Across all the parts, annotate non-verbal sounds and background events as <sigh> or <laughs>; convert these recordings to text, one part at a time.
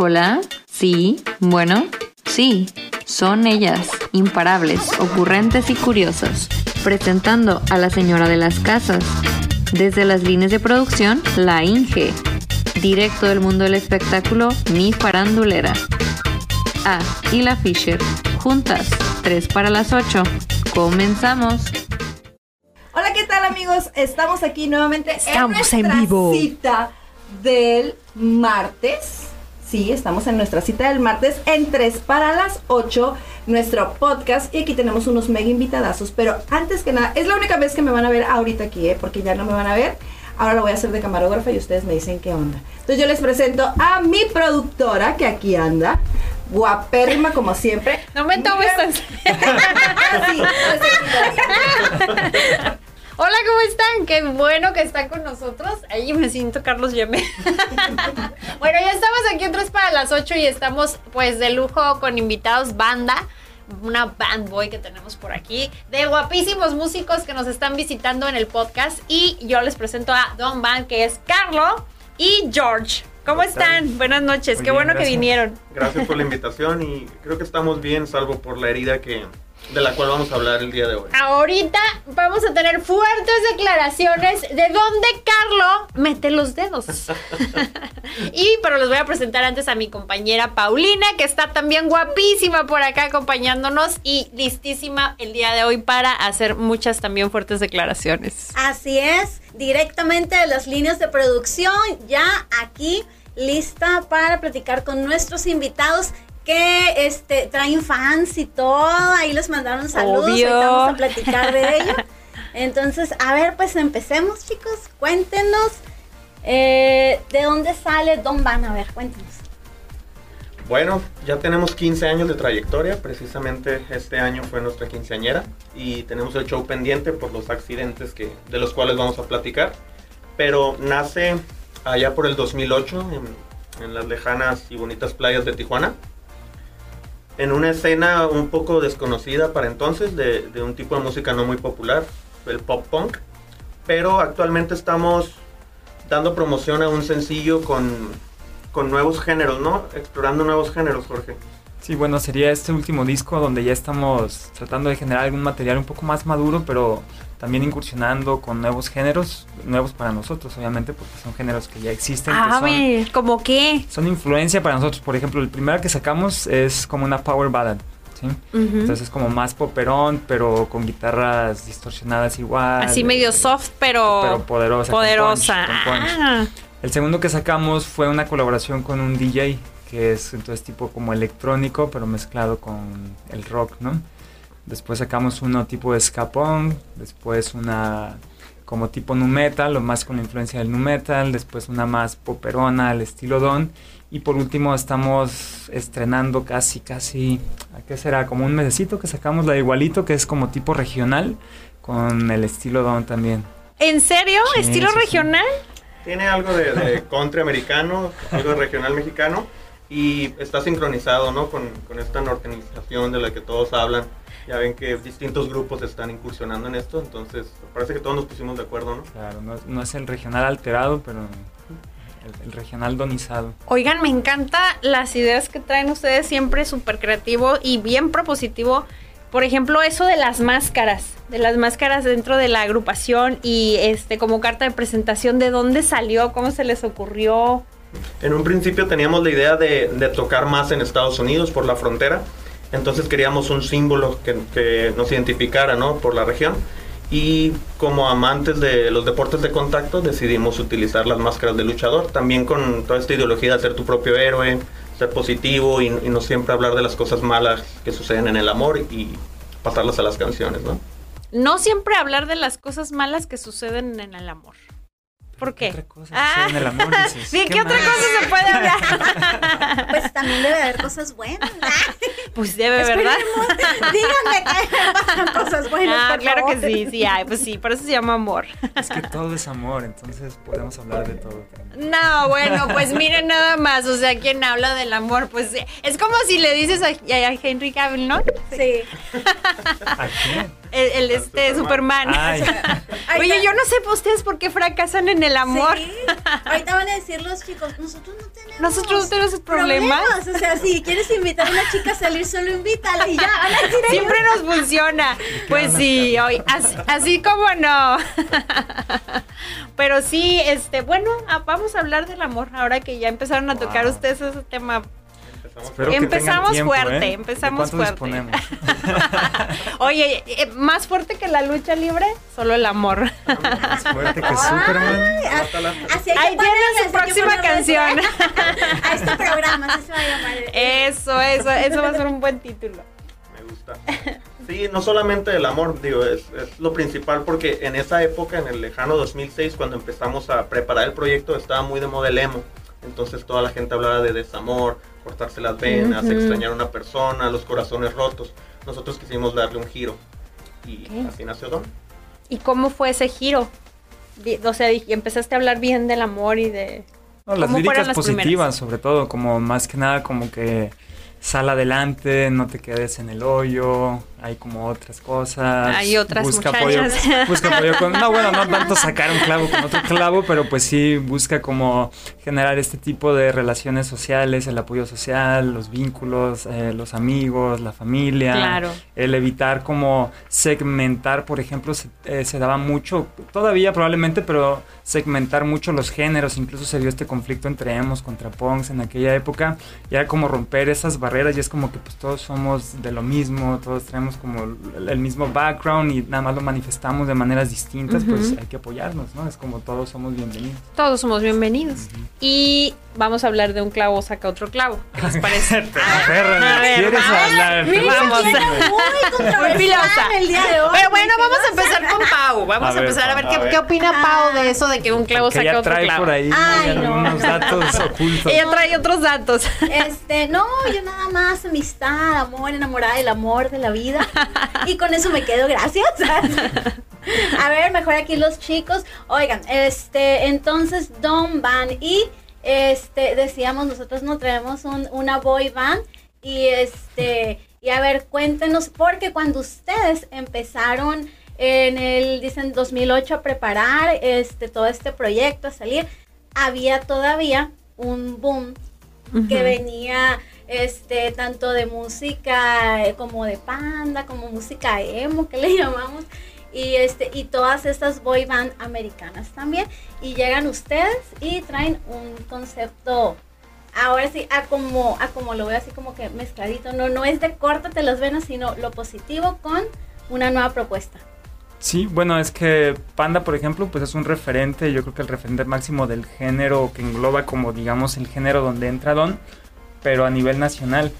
Hola, sí, bueno, sí, son ellas, imparables, ocurrentes y curiosas, presentando a la señora de las casas. Desde las líneas de producción, la Inge. Directo del mundo del espectáculo, mi farandulera. Ah, y la Fisher. Juntas, 3 para las 8. Comenzamos. Hola, ¿qué tal amigos? Estamos aquí nuevamente Estamos en en vivo. cita del martes. Sí, estamos en nuestra cita del martes en 3 para las 8, nuestro podcast. Y aquí tenemos unos mega invitadazos. Pero antes que nada, es la única vez que me van a ver ahorita aquí, ¿eh? porque ya no me van a ver. Ahora lo voy a hacer de camarógrafa y ustedes me dicen qué onda. Entonces yo les presento a mi productora que aquí anda. Guapérrima como siempre. No me tomes tan <laughs> Así, así. <laughs> Hola, ¿cómo están? Qué bueno que están con nosotros. Ahí me siento Carlos Yeme. <laughs> bueno, ya estamos aquí en 3 para las 8 y estamos pues de lujo con invitados banda. Una band boy que tenemos por aquí, de guapísimos músicos que nos están visitando en el podcast. Y yo les presento a Don Band, que es Carlo y George. ¿Cómo ¿Cómo están? están? Buenas noches, Muy qué bien, bueno que vinieron. Gracias por la invitación y creo que estamos bien, salvo por la herida que de la cual vamos a hablar el día de hoy. Ahorita vamos a tener fuertes declaraciones de dónde Carlo mete los dedos. <laughs> <laughs> y pero les voy a presentar antes a mi compañera Paulina, que está también guapísima por acá acompañándonos y listísima el día de hoy para hacer muchas también fuertes declaraciones. Así es, directamente de las líneas de producción, ya aquí lista para platicar con nuestros invitados que este traen fans y todo, ahí les mandaron saludos, Obvio. ahorita vamos a platicar de ello. Entonces, a ver, pues empecemos chicos, cuéntenos eh, de dónde sale Don Van, a ver, cuéntenos. Bueno, ya tenemos 15 años de trayectoria, precisamente este año fue nuestra quinceañera y tenemos el show pendiente por los accidentes que, de los cuales vamos a platicar, pero nace allá por el 2008 en, en las lejanas y bonitas playas de Tijuana, en una escena un poco desconocida para entonces de, un tipo de música no muy popular, el pop punk, pero actualmente estamos dando promoción a un sencillo con, con nuevos géneros, ¿no? Explorando nuevos géneros, Jorge. Sí, bueno, sería este último disco donde ya estamos tratando de generar algún material un poco más maduro, pero también incursionando con nuevos géneros, nuevos para nosotros, obviamente, porque son géneros que ya existen, que Ah, son, ver, ¿cómo qué? son influencia para nosotros. Por ejemplo, el primero que sacamos es como una power ballad, ¿sí? Entonces es como más poperón, pero con guitarras distorsionadas igual. Así medio soft, pero, Pero poderosa. con poderosa. punch, con punch. Ah. El segundo que sacamos fue una colaboración con un DJ, que es entonces tipo como electrónico, pero mezclado con el rock, ¿no? Después sacamos uno tipo de ska punk, después una como tipo nu metal, o más con la influencia del nu metal, después una más poperona al estilo Don, y por último estamos estrenando casi, casi, ¿a qué será? Como un mesecito que sacamos la de igualito, que es como tipo regional, con el estilo Don también. ¿En serio? Sí, ¿Estilo sí, sí. regional? Tiene algo de, de country americano, algo regional mexicano y está sincronizado, ¿no? Con, con esta nortenización de la que todos hablan. Ya ven que distintos grupos están incursionando en esto, entonces parece que todos nos pusimos de acuerdo, ¿no? Claro, no, no es el regional alterado, pero el, el regional donizado. Oigan, me encanta las ideas que traen ustedes, siempre súper creativo y bien propositivo. Por ejemplo, eso de las máscaras, de las máscaras dentro de la agrupación y este como carta de presentación, ¿de dónde salió? ¿Cómo se les ocurrió? En un principio teníamos la idea de, tocar más en Estados Unidos por la frontera, entonces queríamos un símbolo que, que nos identificara, ¿no? Por la región. Y como amantes de los deportes de contacto decidimos utilizar las máscaras de luchador, también con toda esta ideología de ser tu propio héroe, ser positivo y, y no siempre hablar de las cosas malas que suceden en el amor y pasarlas a las canciones, ¿no? No siempre hablar de las cosas malas que suceden en el amor. ¿Por qué? otra cosa Ah. en el amor, dices? <laughs> ¿De ¿Qué qué, otra cosa se puede hablar? <laughs> Pues también debe haber cosas buenas. <laughs> pues debe, ¿verdad? Esperemos. Díganme que pasan cosas buenas. Ah, por claro que sí, sí, ay, pues sí, por eso se llama amor. Es que todo es amor, entonces podemos hablar de todo. No, bueno, pues miren nada más, o sea, quien habla del amor, pues es como si le dices a, a Henry Cavill, ¿no? Sí. ¿A quién? El, el, este Superman. <laughs> Oye, yo no sé ustedes por qué fracasan en el amor. Sí. Ahorita van a decir los chicos, nosotros no tenemos. Nosotros no tenemos problemas. O sea, si quieres invitar a una chica a salir, solo invítala y ya. A. Siempre nos funciona. Pues sí, hoy, así, así como no. <laughs> Pero sí, este, bueno, ah, vamos a hablar del amor. Ahora que ya empezaron a tocar Wow. ustedes ese tema. Empezamos espero que Empezamos tengan tiempo, fuerte, ¿eh? empezamos ¿De cuánto fuerte. <laughs> Oye, eh, más fuerte que la lucha libre, solo el amor. Más fuerte que Superman. Así Ahí así su próxima canción. <laughs> A este programa, así se va a llamar. Eso, eso, eso va a ser un buen título. Me gusta. Sí, no solamente el amor, digo, es, es lo principal porque en esa época, en el lejano 2006, cuando empezamos a preparar el proyecto, estaba muy de moda el emo. Entonces toda la gente hablaba de desamor, cortarse las venas, Ujú. extrañar a una persona, los corazones rotos. Nosotros quisimos darle un giro y así nació Don. ¿Y cómo fue ese giro? O sea, empezaste a hablar bien del amor y de... No, las ¿Cómo fueron líricas las positivas, primeras? sobre todo, como más que nada como que sal adelante, no te quedes en el hoyo, hay como otras cosas. Hay otras busca apoyo, <laughs> busca apoyo con, no bueno, no tanto sacar un clavo con otro clavo, pero pues sí busca como generar este tipo de relaciones sociales, el apoyo social, los vínculos, eh, los amigos, la familia. Claro. El evitar como segmentar, por ejemplo, se, eh, se daba mucho, todavía probablemente, pero segmentar mucho los géneros, incluso se dio este conflicto entre emos contra punks en aquella época, y era como romper esas barreras, y es como que pues todos somos de lo mismo, todos como el, mismo background y nada más lo manifestamos de maneras distintas, pues hay que apoyarnos, ¿no? Es como todos somos bienvenidos. Todos somos bienvenidos. Y vamos a hablar de un clavo saca otro clavo. ¿Qué les parece? <laughs> A ver, ¿quieres vamos. hablar? Mira, Vamos. viene Muy el día de hoy. Pero bueno, vamos a empezar con Pau. Vamos A a, ver, empezar a ver, qué, a ver. qué opina Pau de eso de que un clavo saca ella otro trae clavo. por ahí Ay, no. datos <laughs> ocultos. Ella trae otros datos. Este, no, yo nada más amistad, amor, enamorada del amor, de la vida. Y con eso me quedo, gracias. A ver, mejor aquí los chicos. Oigan, este, entonces Don Van y este, decíamos, nosotros nos traemos un- una boy band y este, y a ver, cuéntenos, porque cuando ustedes empezaron en el, dicen, 2008 a preparar este, todo este proyecto, a salir, había todavía un boom que venía este tanto de música eh, como de panda como música emo que le <laughs> llamamos. Y este y todas estas boy band americanas también. Y llegan ustedes y traen un concepto ahora sí a como a como lo veo así como que mezcladito. No no es de córtate las venas sino lo positivo con una nueva propuesta. Sí, bueno, es que Panda, por ejemplo, pues es un referente, yo creo que el referente máximo del género que engloba como, digamos, el género donde entra Don, pero a nivel nacional.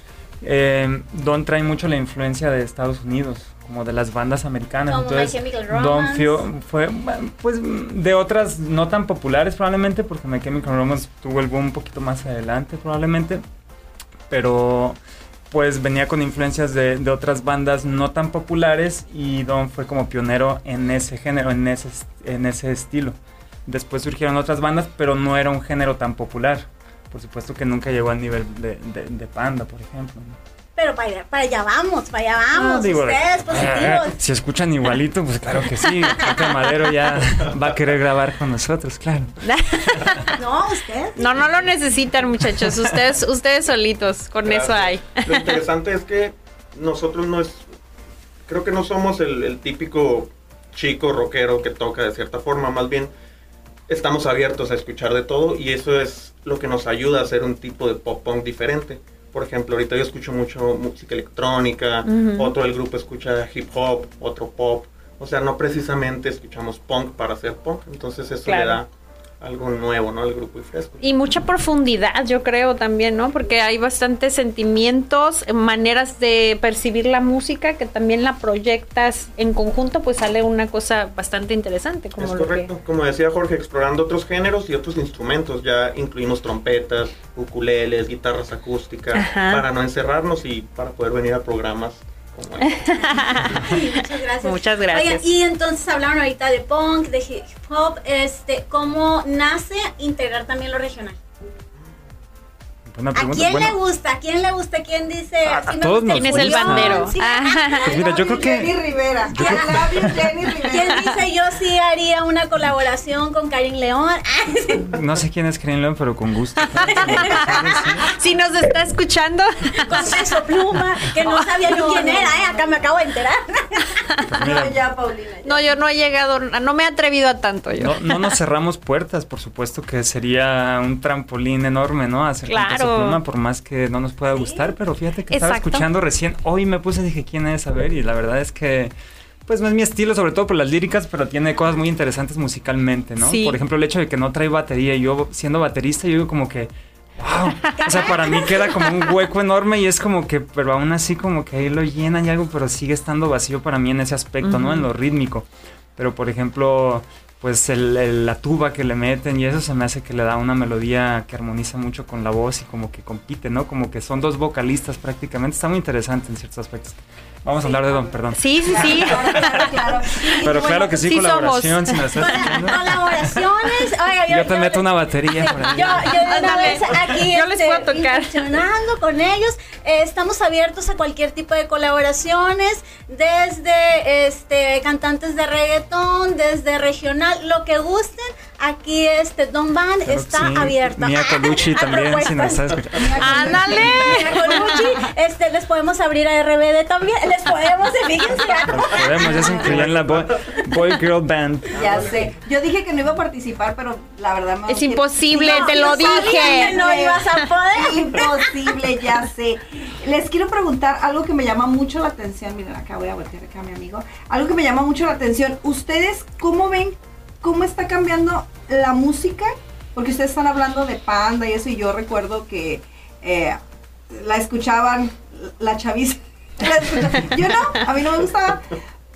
Eh, Don trae mucho la influencia de Estados Unidos, como de las bandas americanas. Como My Entonces, Don. Fio- fue, pues, de otras no tan populares probablemente, porque My Chemical Romance tuvo el boom un poquito más adelante probablemente, pero pues venía con influencias de, de otras bandas no tan populares y Don fue como pionero en ese género, en ese, en ese estilo. Después surgieron otras bandas, pero no era un género tan popular. Por supuesto que nunca llegó al nivel de, de- de Panda, por ejemplo. ¿no? pero para allá, para allá vamos para allá vamos Ah, digo, ustedes eh, positivos Si escuchan igualito, pues claro que sí. Pepe Madero ya va a querer grabar con nosotros, claro. <laughs> no ustedes No, no lo necesitan, muchachos. Ustedes, ustedes solitos, con eso hay. Lo interesante es que nosotros no es, creo que no somos el, el típico chico rockero que toca de cierta forma, más bien estamos abiertos a escuchar de todo y eso es lo que nos ayuda a hacer un tipo de pop punk diferente. Por ejemplo, ahorita yo escucho mucho música electrónica, otro del grupo escucha hip hop, otro pop. O sea, no precisamente escuchamos punk para hacer punk, entonces eso Claro. le da algo nuevo, ¿no? Al grupo y fresco. Y mucha profundidad, yo creo también, ¿no? Porque hay bastantes sentimientos, maneras de percibir la música que también la proyectas en conjunto, pues sale una cosa bastante interesante, como es lo correcto. Como decía Jorge, explorando otros géneros y otros instrumentos. Ya incluimos trompetas, ukuleles, guitarras acústicas, Ajá. para no encerrarnos y para poder venir a programas. Sí, muchas gracias. Muchas gracias. Oigan, y entonces hablaron ahorita de punk, de hip hop, este, ¿cómo nace integrar también lo regional? ¿A quién Bueno, le gusta? ¿A quién le gusta? ¿Quién dice? A- a "Sí me todos gusta nos ¿Quién es el bandero? Sí. Ah. Pues mira, yo creo que- Jenny Rivera. yo Jenny Rivera. <laughs> ¿Quién dice yo sí haría una colaboración con Karin León? <laughs> no sé quién es Karin León, pero con gusto. <laughs> Si nos está escuchando, con peso pluma, que no sabía yo quién era, ¿eh? Acá me acabo de enterar. Pues No, ya, Paulina. ya. no, yo no he llegado, no me he atrevido a tanto yo. No, no nos cerramos puertas, por supuesto que sería un trampolín enorme, ¿no? Hacer Claro. Pluma, por más que no nos pueda gustar, pero fíjate que estaba escuchando recién, hoy me puse y dije, ¿quién es? A ver, y la verdad es que, pues no es mi estilo, sobre todo por las líricas, pero tiene cosas muy interesantes musicalmente, ¿no? Sí. Por ejemplo, el hecho de que no trae batería, y yo siendo baterista, yo digo como que... Wow. O sea, para mí queda como un hueco enorme y es como que, pero aún así como que ahí lo llenan y algo, pero sigue estando vacío para mí en ese aspecto, ¿no? En lo rítmico. Pero por ejemplo, pues el- el- la tuba que le meten y eso se me hace que le da una melodía que armoniza mucho con la voz y como que compite, ¿no? Como que son dos vocalistas prácticamente. Está muy interesante en ciertos aspectos. Vamos a hablar de Don, perdón. Sí, sí, sí. Claro, claro, Pero claro que sí, sí colaboración, somos. si me la estás. <laughs> Colaboraciones. Oiga, yo, Yo te meto una batería por ahí. Yo, yo de una vez aquí Yo les este, puedo tocar. incursionando con ellos. Eh, estamos abiertos a cualquier tipo de colaboraciones, desde este cantantes de reggaetón, desde regional, lo que gusten. Aquí este Don Van Claro está sí. abierta. Mía Colucci <laughs> también, si nos estás escuchando. Ándale. Colucci, este, les podemos abrir a RBD también. Les podemos, <laughs> fíjense. Podemos, ya se incluyó en la Boy, Boy Girl Band. Ya sé. Yo dije que no iba a participar, pero la verdad me Es imposible, te lo dije. que no ibas a poder. <laughs> Imposible, ya sé. Les quiero preguntar algo que me llama mucho la atención. Miren, acá voy a voltear acá a mi amigo. Algo que me llama mucho la atención. ¿Ustedes cómo ven cómo está cambiando la música? Porque ustedes están hablando de Panda y eso, y yo recuerdo que eh, la escuchaban la chaviza. <laughs> La Yo no, a mí no me gustaba.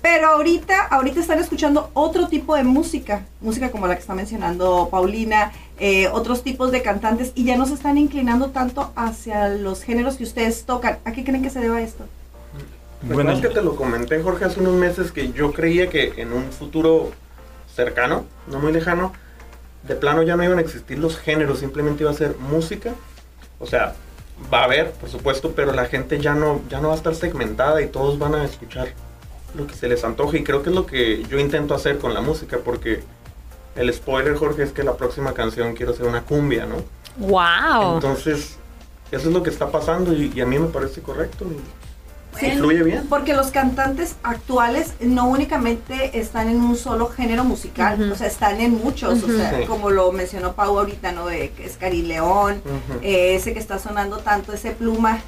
Pero ahorita, ahorita están escuchando otro tipo de música, música como la que está mencionando Paulina, eh, otros tipos de cantantes, y ya no se están inclinando tanto hacia los géneros que ustedes tocan. ¿A qué creen que se deba esto? Bueno, Recuerdas que te lo comenté, Jorge, hace unos meses que yo creía que en un futuro cercano, no muy lejano, de plano ya no iban a existir los géneros, simplemente iba a ser música. O sea, va a haber, por supuesto, pero la gente ya no, ya no va a estar segmentada y todos van a escuchar lo que se les antoje. Y creo que es lo que yo intento hacer con la música, porque el spoiler, Jorge, es que la próxima canción quiero hacer una cumbia, ¿no? Wow. Entonces, eso es lo que está pasando y, y a mí me parece correcto. y Sí, fluye bien. Porque los cantantes actuales no únicamente están en un solo género musical, o sea, están en muchos, o sea, Sí. como lo mencionó Pau ahorita, ¿no? De que es Cari León, eh, ese que está sonando tanto, ese pluma.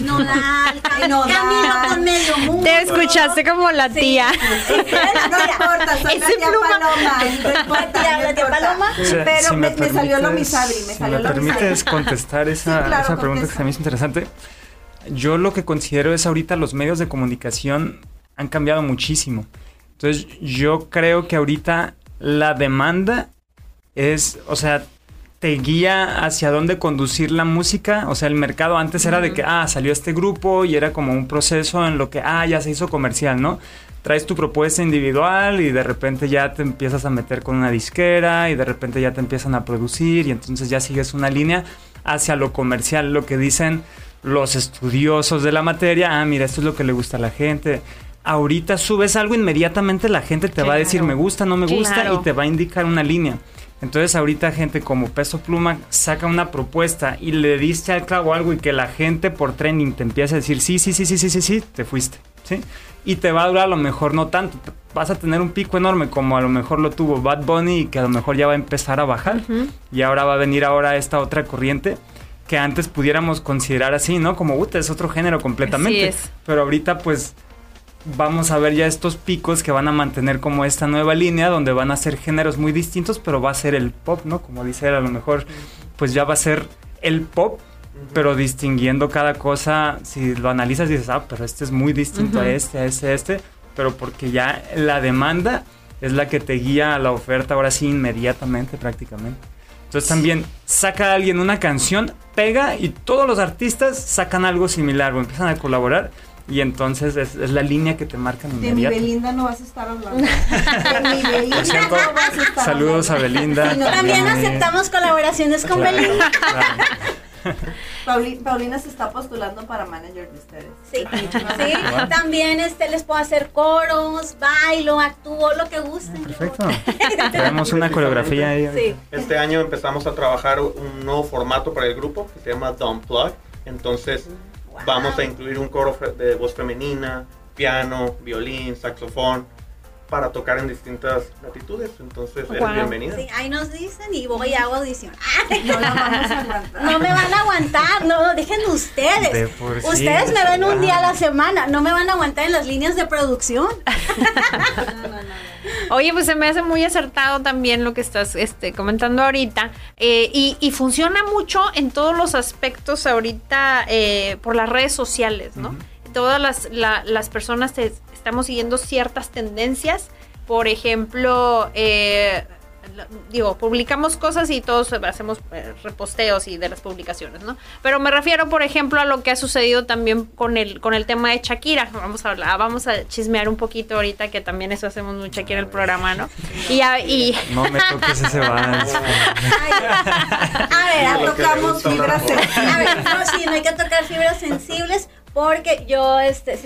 Nodal, cam- Nodal. camino con medio mundo. Te escuchaste como la tía. No importa, <laughs> soy la Ese tía pluma. Paloma. No importa, tía- <laughs> no la tía importa. Paloma. O sea, Pero si me, me salió lo misabri, me si salió me lo permites misabri. contestar esa, Sí, claro, esa pregunta que contesta. me hizo interesante. Yo lo que considero es ahorita los medios de comunicación han cambiado muchísimo. Entonces yo creo que ahorita la demanda es, o sea, te guía hacia dónde conducir la música. O sea, el mercado antes era de que, ah, salió este grupo y era como un proceso en lo que, ah, ya se hizo comercial, ¿no? Traes tu propuesta individual y de repente ya te empiezas a meter con una disquera y de repente ya te empiezan a producir y entonces ya sigues una línea hacia lo comercial, lo que dicen los estudiosos de la materia, ah, mira, esto es lo que le gusta a la gente. Ahorita subes algo, inmediatamente la gente te va a decir me gusta, no me gusta y te va a indicar una línea. Entonces ahorita gente como Peso Pluma saca una propuesta y le diste al clavo algo y que la gente por trending te empieza a decir sí, sí, sí, sí, sí, sí, sí, te fuiste, ¿sí? Y te va a durar a lo mejor no tanto, vas a tener un pico enorme como a lo mejor lo tuvo Bad Bunny y que a lo mejor ya va a empezar a bajar y ahora va a venir ahora esta otra corriente que antes pudiéramos considerar así, ¿no? Como, puta, es otro género completamente. Así es. Pero ahorita pues vamos a ver ya estos picos que van a mantener como esta nueva línea donde van a ser géneros muy distintos, pero va a ser el pop, ¿no? Como dice él, a lo mejor pues ya va a ser el pop, pero distinguiendo cada cosa, si lo analizas dices, ah, pero este es muy distinto a este, a este, a este, pero porque ya la demanda es la que te guía a la oferta ahora sí inmediatamente prácticamente. Entonces también saca a alguien una canción, pega y todos los artistas sacan algo similar o empiezan a colaborar y entonces es, es la línea que te marcan De mi. Belinda no vas a estar hablando. De mi Belinda cierto, no vas a estar saludos a. Belinda. También aceptamos colaboraciones con Claro, Belinda. claro. <laughs> Pauli- Paulina se está postulando para manager de ustedes. Sí, sí. <laughs> También este, les puedo hacer coros, bailo, actúo, lo que gusten. Perfecto. <laughs> Tenemos una coreografía ahí. Sí. Este año empezamos a trabajar un nuevo formato para el grupo que se llama Don't Plug. Entonces vamos a incluir un coro de voz femenina, piano, violín, saxofón, para tocar en distintas latitudes. Entonces, eres bienvenida. Sí, ahí nos dicen y voy y hago audición. Ay, <laughs> No la vamos a aguantar. no me van a aguantar, no, no, dejen De ustedes. por sí, Ustedes me ven un ah. día a la semana, no me van a aguantar en las líneas de producción. <laughs> Oye, pues se me hace muy acertado también lo que estás este, comentando ahorita. eh, y, y funciona mucho en todos los aspectos ahorita eh, por las redes sociales, ¿no? Todas las, la- las personas te- estamos siguiendo ciertas tendencias. Por ejemplo, eh, digo, publicamos cosas y todos hacemos eh, reposteos y de las publicaciones, ¿no? Pero me refiero, por ejemplo, a lo que ha sucedido también con el, con el tema de Shakira. Vamos a hablar, vamos a chismear un poquito ahorita, que también eso hacemos mucho aquí en el programa, ¿no? Y, a- y <laughs> No me toques ese. Ay, a ver, tocamos fibras sensibles. A ver, no, sí, no hay que tocar fibras sensibles porque yo este,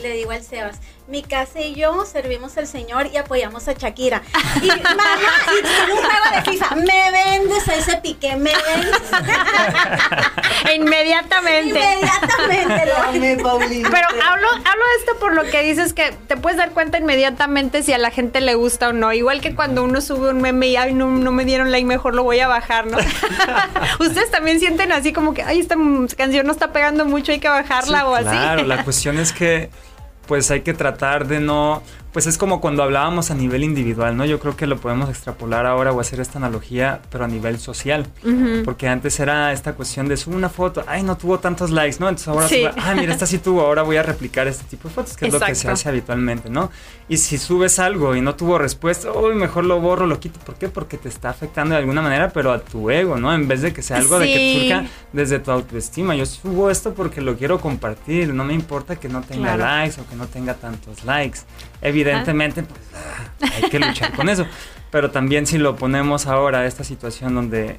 le digo al Sebas, mi casa y yo servimos al Señor y apoyamos a Shakira. Y mamá, y en un juego de FIFA, me vendes a ese piqué, me vendes. <laughs> inmediatamente. Inmediatamente lo Dame, Paulina. Pero hablo, hablo de esto por lo que dices que te puedes dar cuenta inmediatamente si a la gente le gusta o no. Igual que cuando uno sube un meme y ay, no, no me dieron like, mejor lo voy a bajar, ¿no? <laughs> Ustedes también sienten así como que, ay, esta canción no está pegando mucho, hay que bajarla Sí, o así. Claro, la <laughs> cuestión es que pues hay que tratar de no, pues es como cuando hablábamos a nivel individual, ¿no? Yo creo que lo podemos extrapolar ahora o hacer esta analogía, pero a nivel social, porque antes era esta cuestión de subir una foto, ay, no tuvo tantos likes, ¿no? Entonces ahora, Sí. sube, ah, mira, esta sí tuvo, ahora voy a replicar este tipo de fotos, que es lo que se hace habitualmente, ¿no? Y si subes algo y no tuvo respuesta, uy, mejor lo borro, lo quito, ¿por qué? Porque te está afectando de alguna manera, pero a tu ego, ¿no? En vez de que sea algo de que surja desde tu autoestima. Yo subo esto porque lo quiero compartir. No me importa que no tenga Claro. likes o que no tenga tantos likes. Evidentemente, pues ah, hay que luchar con eso. Pero también si lo ponemos ahora a esta situación donde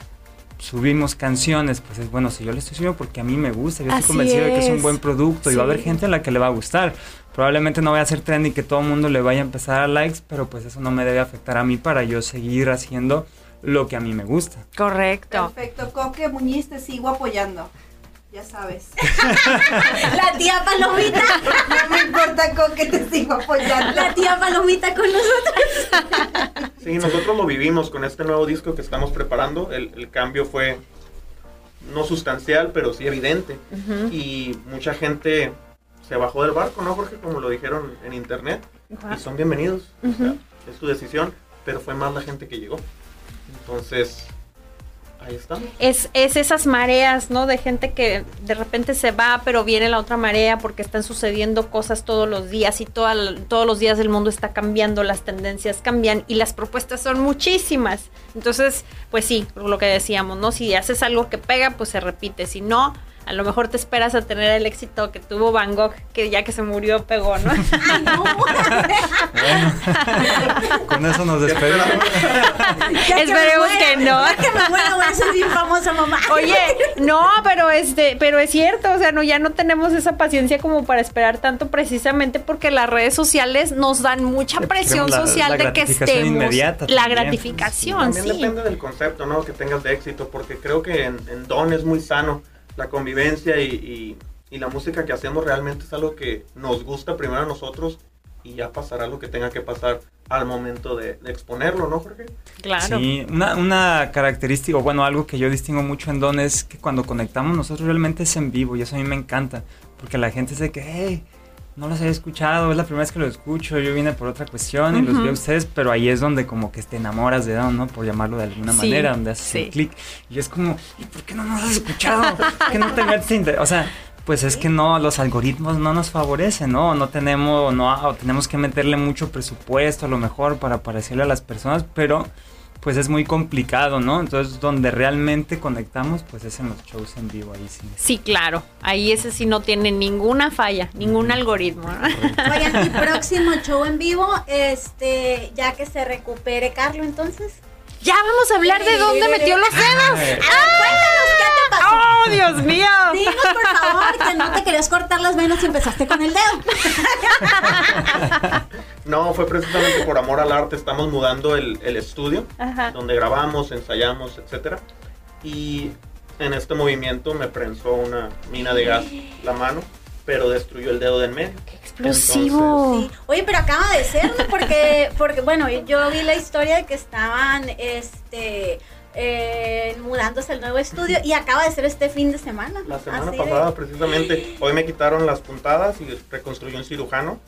subimos canciones, pues es bueno, si yo le estoy subiendo porque a mí me gusta, yo estoy Así convencido de que es un buen producto y va a haber Sí. gente a la que le va a gustar. Probablemente no voy a hacer trend y que todo el mundo le vaya a empezar a likes, pero pues eso no me debe afectar a mí para yo seguir haciendo lo que a mí me gusta. Correcto. Perfecto, Coque Muñiz, te sigo apoyando. Ya sabes. <laughs> La tía Palomita, No me importa, Coque, te sigo apoyando. la tía Palomita con nosotros. Sí, nosotros lo vivimos con este nuevo disco que estamos preparando. El, el cambio fue no sustancial, pero sí evidente. Y mucha gente se bajó del barco, ¿no, Jorge? Como lo dijeron en internet. Y son bienvenidos. O sea, es tu decisión, pero fue más la gente que llegó. Entonces, ahí estamos. Es, es esas mareas, ¿no? De gente que de repente se va, pero viene la otra marea porque están sucediendo cosas todos los días y todos los días el mundo está cambiando, las tendencias cambian y las propuestas son muchísimas. Entonces, pues sí, lo que decíamos, ¿no? Si haces algo que pega, pues se repite. Si no, a lo mejor te esperas a tener el éxito que tuvo Van Gogh, que ya que se murió pegó, ¿no? Ay, no. Con eso nos despedimos. Me Esperemos muera, que no. ya que me muera, voy a ser bien famosa, mamá. Oye, no, pero este, pero es cierto, o sea, no, ya no tenemos esa paciencia como para esperar tanto precisamente porque las redes sociales nos dan mucha presión la- social la de que gratificación estemos. inmediata la también. gratificación, También sí. depende del concepto, ¿no? Que tengas de éxito, porque creo que en, en Don es muy sano la convivencia y, y- y la música que hacemos realmente es algo que nos gusta primero a nosotros y ya pasará lo que tenga que pasar al momento de, de exponerlo, ¿no, Jorge? Claro. Sí, una, una característica, o bueno, algo que yo distingo mucho en Don es que cuando conectamos nosotros realmente es en vivo y eso a mí me encanta, porque la gente dice que, hey, no los había escuchado, es la primera vez que lo escucho, yo vine por otra cuestión y los vi a ustedes, pero ahí es donde como que te enamoras de Don, ¿no? Por llamarlo de alguna Sí, manera, donde haces sí. un clic y es como, ¿y por qué no nos has escuchado? ¿Por qué no te metes inter-?" O sea... Pues es que no, los algoritmos no nos favorecen, ¿no? No tenemos, no, o tenemos que meterle mucho presupuesto a lo mejor para parecerle a las personas, pero pues es muy complicado, ¿no? Entonces, donde realmente conectamos, pues es en los shows en vivo, ahí sí. Sí, claro. Ahí ese sí no tiene ninguna falla, ningún algoritmo. ¿no? <laughs> Oigan, y próximo show en vivo, este, ya que se recupere Carlos, entonces. Ya vamos a hablar de dónde metió los dedos. <laughs> Ver, cuéntanos qué te pasó. ¡Oh, Dios mío! Dinos, por favor, que no te querías cortar las venas y empezaste con el dedo. <laughs> No, fue precisamente por amor al arte. Estamos mudando el, el estudio Ajá. donde grabamos, ensayamos, etcétera. Y en este movimiento me prensó una mina de gas la mano, pero destruyó el dedo del medio. Explosivo. Sí. Oye, pero acaba de ser, ¿no? Porque, porque, bueno, yo vi la historia de que estaban, este, eh, mudándose al nuevo estudio y acaba de ser este fin de semana. La semana Así de- pasada, precisamente, hoy me quitaron las puntadas y reconstruyó un cirujano.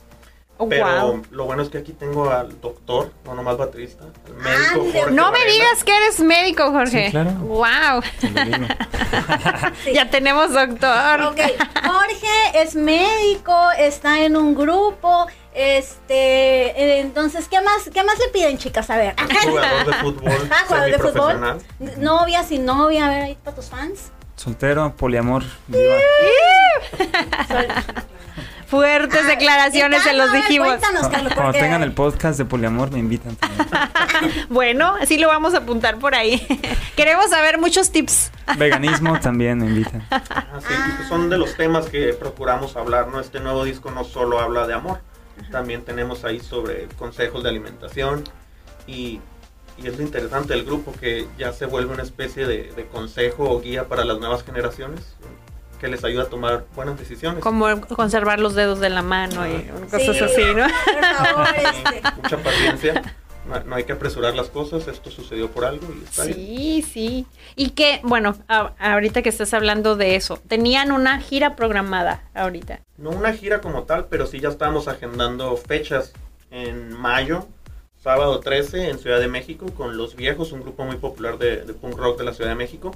Oh, pero wow. lo bueno es que aquí tengo al doctor, no nomás baterista, al médico Ande, Jorge No me Varela. digas que eres médico, Jorge. Sí, claro. Wow. <laughs> Sí. Ya tenemos doctor. Ok, Jorge es médico, está en un grupo, este, eh, entonces, ¿qué más, qué más le piden, chicas? A ver. Jugador de fútbol, Ah, jugador de fútbol. Novia, sin novia, a ver ahí para tus fans. Soltero, poliamor, <laughs> viva. Fuertes Ah, declaraciones se los dijimos. Cuéntanos, Carlos, Cuando porque- tengan el podcast de poliamor me invitan. <laughs> Bueno, así lo vamos a apuntar por ahí. <laughs> Queremos saber muchos tips. Veganismo también me invitan. <laughs> Así que pues, son de los temas que procuramos hablar, ¿no? Este nuevo disco no solo habla de amor, también tenemos ahí sobre consejos de alimentación y, y es lo interesante del grupo que ya se vuelve una especie de, de consejo o guía para las nuevas generaciones que les ayuda a tomar buenas decisiones. Como conservar los dedos de la mano y cosas Sí, así, ¿no? Por favor, <laughs> este. Mucha paciencia, no, no hay que apresurar las cosas, esto sucedió por algo y está bien. Sí, sí. Y que, bueno, a- ahorita que estás hablando de eso, tenían una gira programada ahorita. No una gira como tal, pero sí ya estábamos agendando fechas en mayo, sábado 13 en Ciudad de México con Los Viejos, un grupo muy popular de, de punk rock de la Ciudad de México.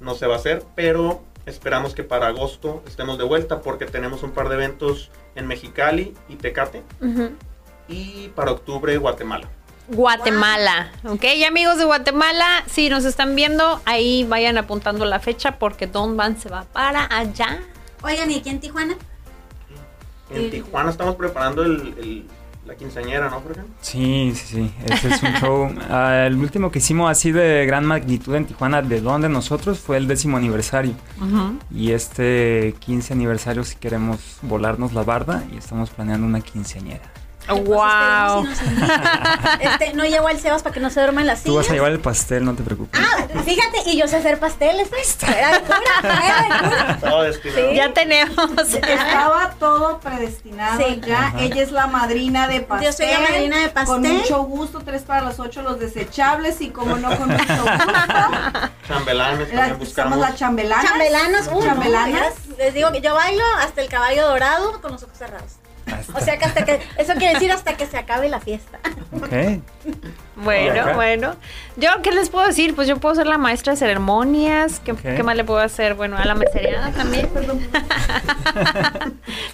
No se va a hacer, pero esperamos que para agosto estemos de vuelta porque tenemos un par de eventos en Mexicali y Tecate y para octubre Guatemala. Guatemala, ¿ok? Y amigos de Guatemala, si nos están viendo, ahí vayan apuntando la fecha porque Don Van se va para allá. Oigan, ¿y aquí en Tijuana? En. Tijuana estamos preparando el, el- la quinceañera, ¿no, Jorge? Sí, sí, sí. Ese es un show. <laughs> Ah, el último que hicimos así de gran magnitud en Tijuana, de donde nosotros, fue el décimo aniversario. Y este 15 aniversario si queremos volarnos la barda y estamos planeando una quinceañera. Pues wow. invita. Este, no llevo al Sebas para que no se duerma en la silla. Tú vas a llevar el pastel, no te preocupes. Ah, fíjate, y yo sé hacer pasteles, ¿eh? Era de cura, era de cura. Ya tenemos. Estaba todo predestinado Sí. ya. Ajá. Ella es la madrina de pastel. Yo soy la madrina de pastel. Con mucho gusto, tres para las ocho los desechables y como no con mucho gusto. Chambelanes La- también somos buscamos. las chambelanas. Chambelanas, uh, Chambelanas. no, les digo que yo bailo hasta el caballo dorado con los ojos cerrados. Hasta- O sea que hasta que, eso quiere decir hasta que se acabe la fiesta. Ok. ¿Y Bueno, bueno. Yo, ¿qué les puedo decir? Pues yo puedo ser la maestra de ceremonias. ¿Qué, Ok. qué más le puedo hacer? Bueno, a la meseriada también. <laughs>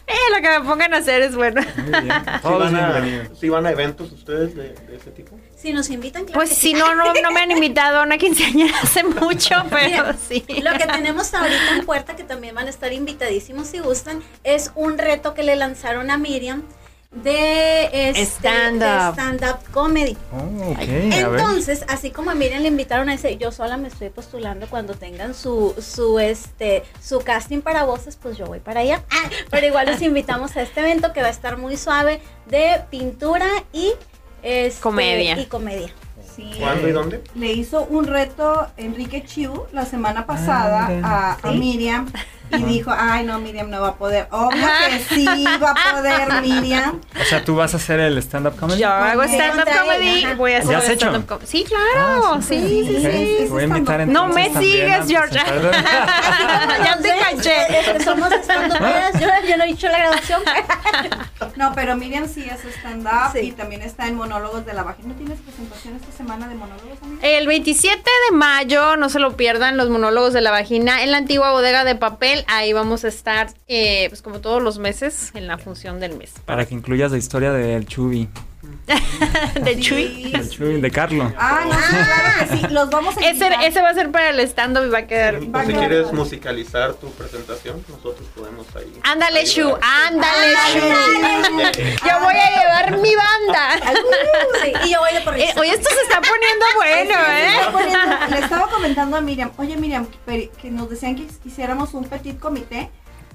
eh, lo que me pongan a hacer es bueno. Muy bien. <laughs> ¿Sí van, a, bienvenidos. sí van a eventos ustedes de, de ese tipo? Si nos invitan, claro Pues que si sí. no, no, no me han <laughs> invitado a una quinceañera hace mucho, pero Mira, sí. Lo que tenemos ahorita en puerta, que también van a estar invitadísimos si gustan, es un reto que le lanzaron a Miriam de este, Stand-up. de stand-up comedy. Oh. Entonces, así como a Miriam le invitaron a ese, yo sola me estoy postulando cuando tengan su, su, este, su casting para voces, pues yo voy para allá. Ah, pero igual los invitamos a este evento que va a estar muy suave de pintura y este, Comedia. Y comedia. Sí. ¿Cuándo y dónde? Le hizo un reto Enrique Chiu la semana pasada mira. a, a Miriam y dijo, ay no, Miriam no va a poder. Obvio que sí va a poder <laughs> Miriam. O sea, tú vas a hacer el stand-up comedy. Yo hago stand-up comedy, ajá. voy a hacer ¿Ya has hecho? stand-up comedy. Sí, claro, Ah, sí, sí, sí, sí. Voy a invitar No me sigues, Georgia. <laughs> ya te caché. Este, somos estandoperas, <laughs> yo, yo no he dicho la grabación. No, pero Miriam sí hace stand-up Sí. y también está en Monólogos de la Vagina. ¿No tienes presentación esta semana de monólogos, amiga? El 27 de mayo, no se lo pierdan, los monólogos de la vagina en la antigua bodega de papel. Ahí vamos a estar, eh, pues como todos los meses, en la función del mes. Para que incluyas la historia del Chubi. <laughs> de. Chuy. El Chuy, de Carlo. Ah, no, sí, claro que sí. Los vamos a Ese, ese va a ser para el stand-up y va a quedar. O si quieres musicalizar tu presentación, nosotros podemos ahí. Ándale, ayudar. ándale. Shu. <laughs> Yo voy a llevar mi banda. Sí, y yo voy de Eh, porrista. oye, esto se está poniendo bueno, ¿eh? poniendo- Le estaba comentando a Miriam, oye Miriam, que, que nos decían que hiciéramos un petit comité,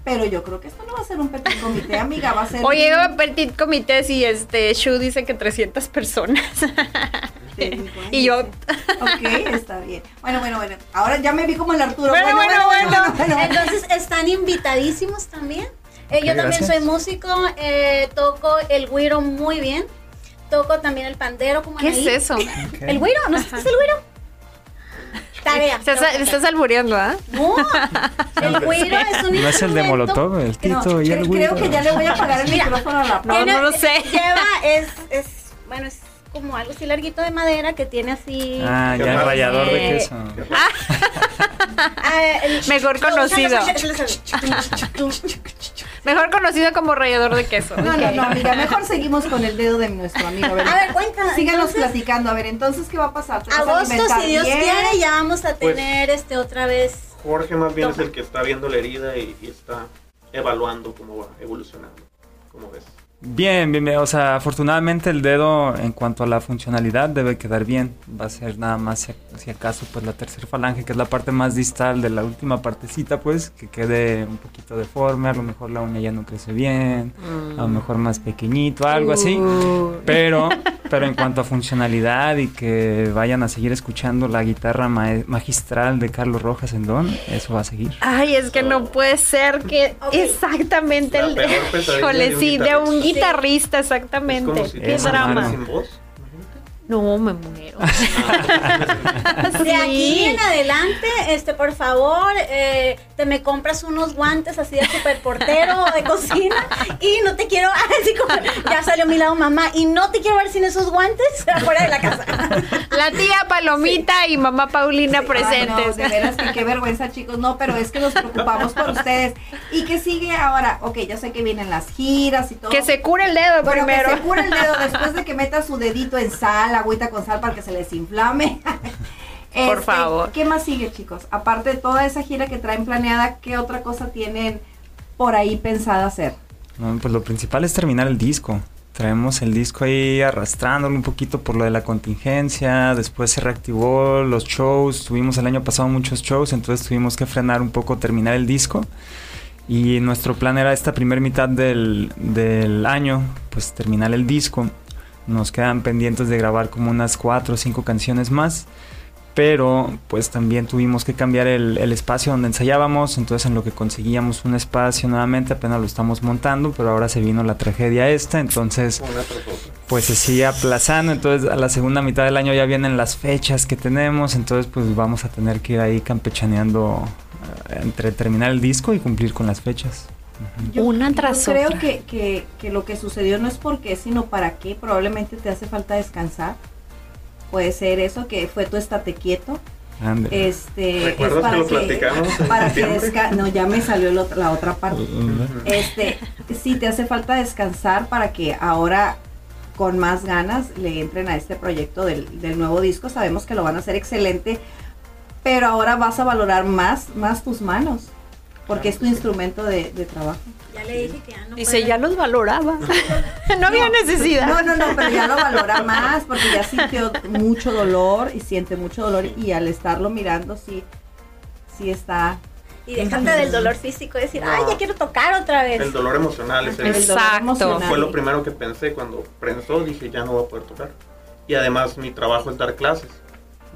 pero yo creo que esto no va a ser un petit comité, amiga, va a ser Oye, un- va a petit comités y este Shu dice que 300 personas. <laughs> y yo, Ok, está bien. Bueno, bueno, bueno. Ahora ya me vi como el Arturo. Bueno, bueno, bueno. Entonces están invitadísimos también. Eh, yo también gracias. soy músico, eh, toco el güiro muy bien. Toco también el pandero como ¿qué es eso? ¿El güiro? ¿No sabes es el güiro? Tarea. Estás, estás albureando, ¿ah? No, el güiro es un No es el de instrumento Molotov, el No, Tito y cre- el creo que ya le voy a apagar el Mira. micrófono a la No, no lo sé. <laughs> Lleva, es, es, bueno, es como algo así larguito de madera que tiene así. Ah, ya rallador de queso. <laughs> ah, el- Mejor conocido. Mejor conocido como rallador de queso. No, no, no, amiga, mejor seguimos con el dedo de nuestro amigo. A ver, A ver, cuéntanos. síganos entonces, platicando. A ver, entonces, ¿qué va a pasar? ¿Te vas a Agosto, si Dios bien? quiere, ya vamos a Pues- tener este otra vez. Jorge más bien Toma. es el que está viendo la herida y, y está evaluando cómo va evolucionando. ¿Cómo ves? Bien, bien, bien. O sea, afortunadamente el dedo en cuanto a la funcionalidad debe quedar bien. Va a ser nada más si, si acaso pues la tercera falange, que es la parte más distal de la última partecita, pues que quede un poquito deforme. A lo mejor la uña ya no crece bien, a lo mejor más pequeñito, algo así. Uh. Pero, <laughs> pero en cuanto a funcionalidad y que vayan a seguir escuchando la guitarra ma- magistral de Carlos Rojas en Don, eso va a seguir. Ay, es que no puede ser que Ok. exactamente La el Híjole, de un sí, de un guitarrista. Guitarrista, Es exactamente. como si Qué drama. sin voz. No, me muero. <laughs> De aquí Sí. en adelante, este, por favor, eh, te me compras unos guantes así de super portero de cocina y no te quiero, <laughs> así como, ya salió mi lado mamá, y no te quiero ver sin esos guantes <laughs> afuera de la casa. La tía Palomita y mamá Paulina no, presentes. de veras que qué vergüenza, chicos. No, pero es que nos preocupamos por ustedes. ¿Y qué sigue ahora? Ok, ya sé que vienen las giras y todo. Que se cure el dedo Bueno, primero. que se cure el dedo después de que meta su dedito en sal, agüita con sal para que se les inflame. <laughs> Por Este, favor. ¿Qué más sigue, chicos? Aparte de toda esa gira que traen planeada, ¿qué otra cosa tienen por ahí pensada hacer? No, pues lo principal es terminar el disco. Traemos el disco ahí arrastrándolo un poquito por lo de la contingencia. Después se reactivó los shows. Tuvimos el año pasado muchos shows, entonces tuvimos que frenar un poco, terminar el disco. Y nuestro plan era esta primera mitad del, del año, pues terminar el disco. Nos quedan pendientes de grabar como unas cuatro o cinco canciones más. Pero pues también tuvimos que cambiar el, el espacio donde ensayábamos. Entonces en lo que conseguíamos un espacio nuevamente, apenas lo estamos montando. Pero ahora se vino la tragedia esta. Entonces pues se sigue aplazando. Entonces a la segunda mitad del año ya vienen las fechas que tenemos. Entonces pues vamos a tener que ir ahí campechaneando eh, entre terminar el disco y cumplir con las fechas. Una tras yo creo otra. que, que, que lo que sucedió no es por qué, sino para qué. Probablemente te hace falta descansar. Puede ser eso, que fue tu estate quieto. Este, ¿Recuerdas es para que lo platicamos en <laughs> Para que septiembre? desca- No, ya me salió el otro- la otra parte. Este, sí, te hace falta descansar para que ahora con más ganas le entren a este proyecto del, del nuevo disco. Sabemos que lo van a hacer excelente, pero ahora vas a valorar más, más tus manos, porque es tu instrumento de, de trabajo. Ya le dije que ya no Dice, puede. ya los valoraba. <laughs> <laughs> no había necesidad. No, no, no, pero ya lo valora <laughs> más porque ya sintió mucho dolor y siente mucho dolor y al estarlo mirando sí, sí está Y déjate del dolor físico, decir, No. ay, ya quiero tocar otra vez. El dolor emocional es el, Exacto. emocional. fue lo primero que pensé cuando prensó, dije ya no voy a poder tocar. Y además mi trabajo es dar clases,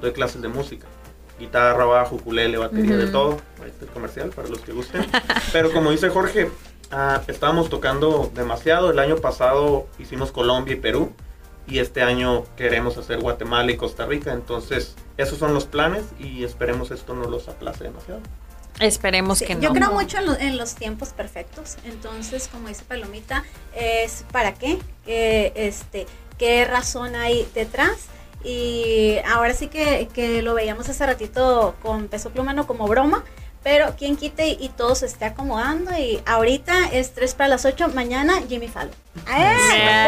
doy clases de música, guitarra, bajo, ukulele, batería, de todo. Ahí está el comercial para los que gusten. <laughs> Pero como dice Jorge, ah, estábamos tocando demasiado. El año pasado hicimos Colombia y Perú y este año queremos hacer Guatemala y Costa Rica. Entonces esos son los planes y esperemos esto no los aplace demasiado. Esperemos Sí, que no. Yo creo mucho en, lo- en los tiempos perfectos. Entonces, como dice Palomita, es para qué, ¿Qué, este, qué razón hay detrás. Y ahora sí que, que lo veíamos hace ratito con peso pluma, no como broma, pero quien quite y, y todo se esté acomodando y ahorita es 3 para las 8, mañana Jimmy Fallon. ¡Eh!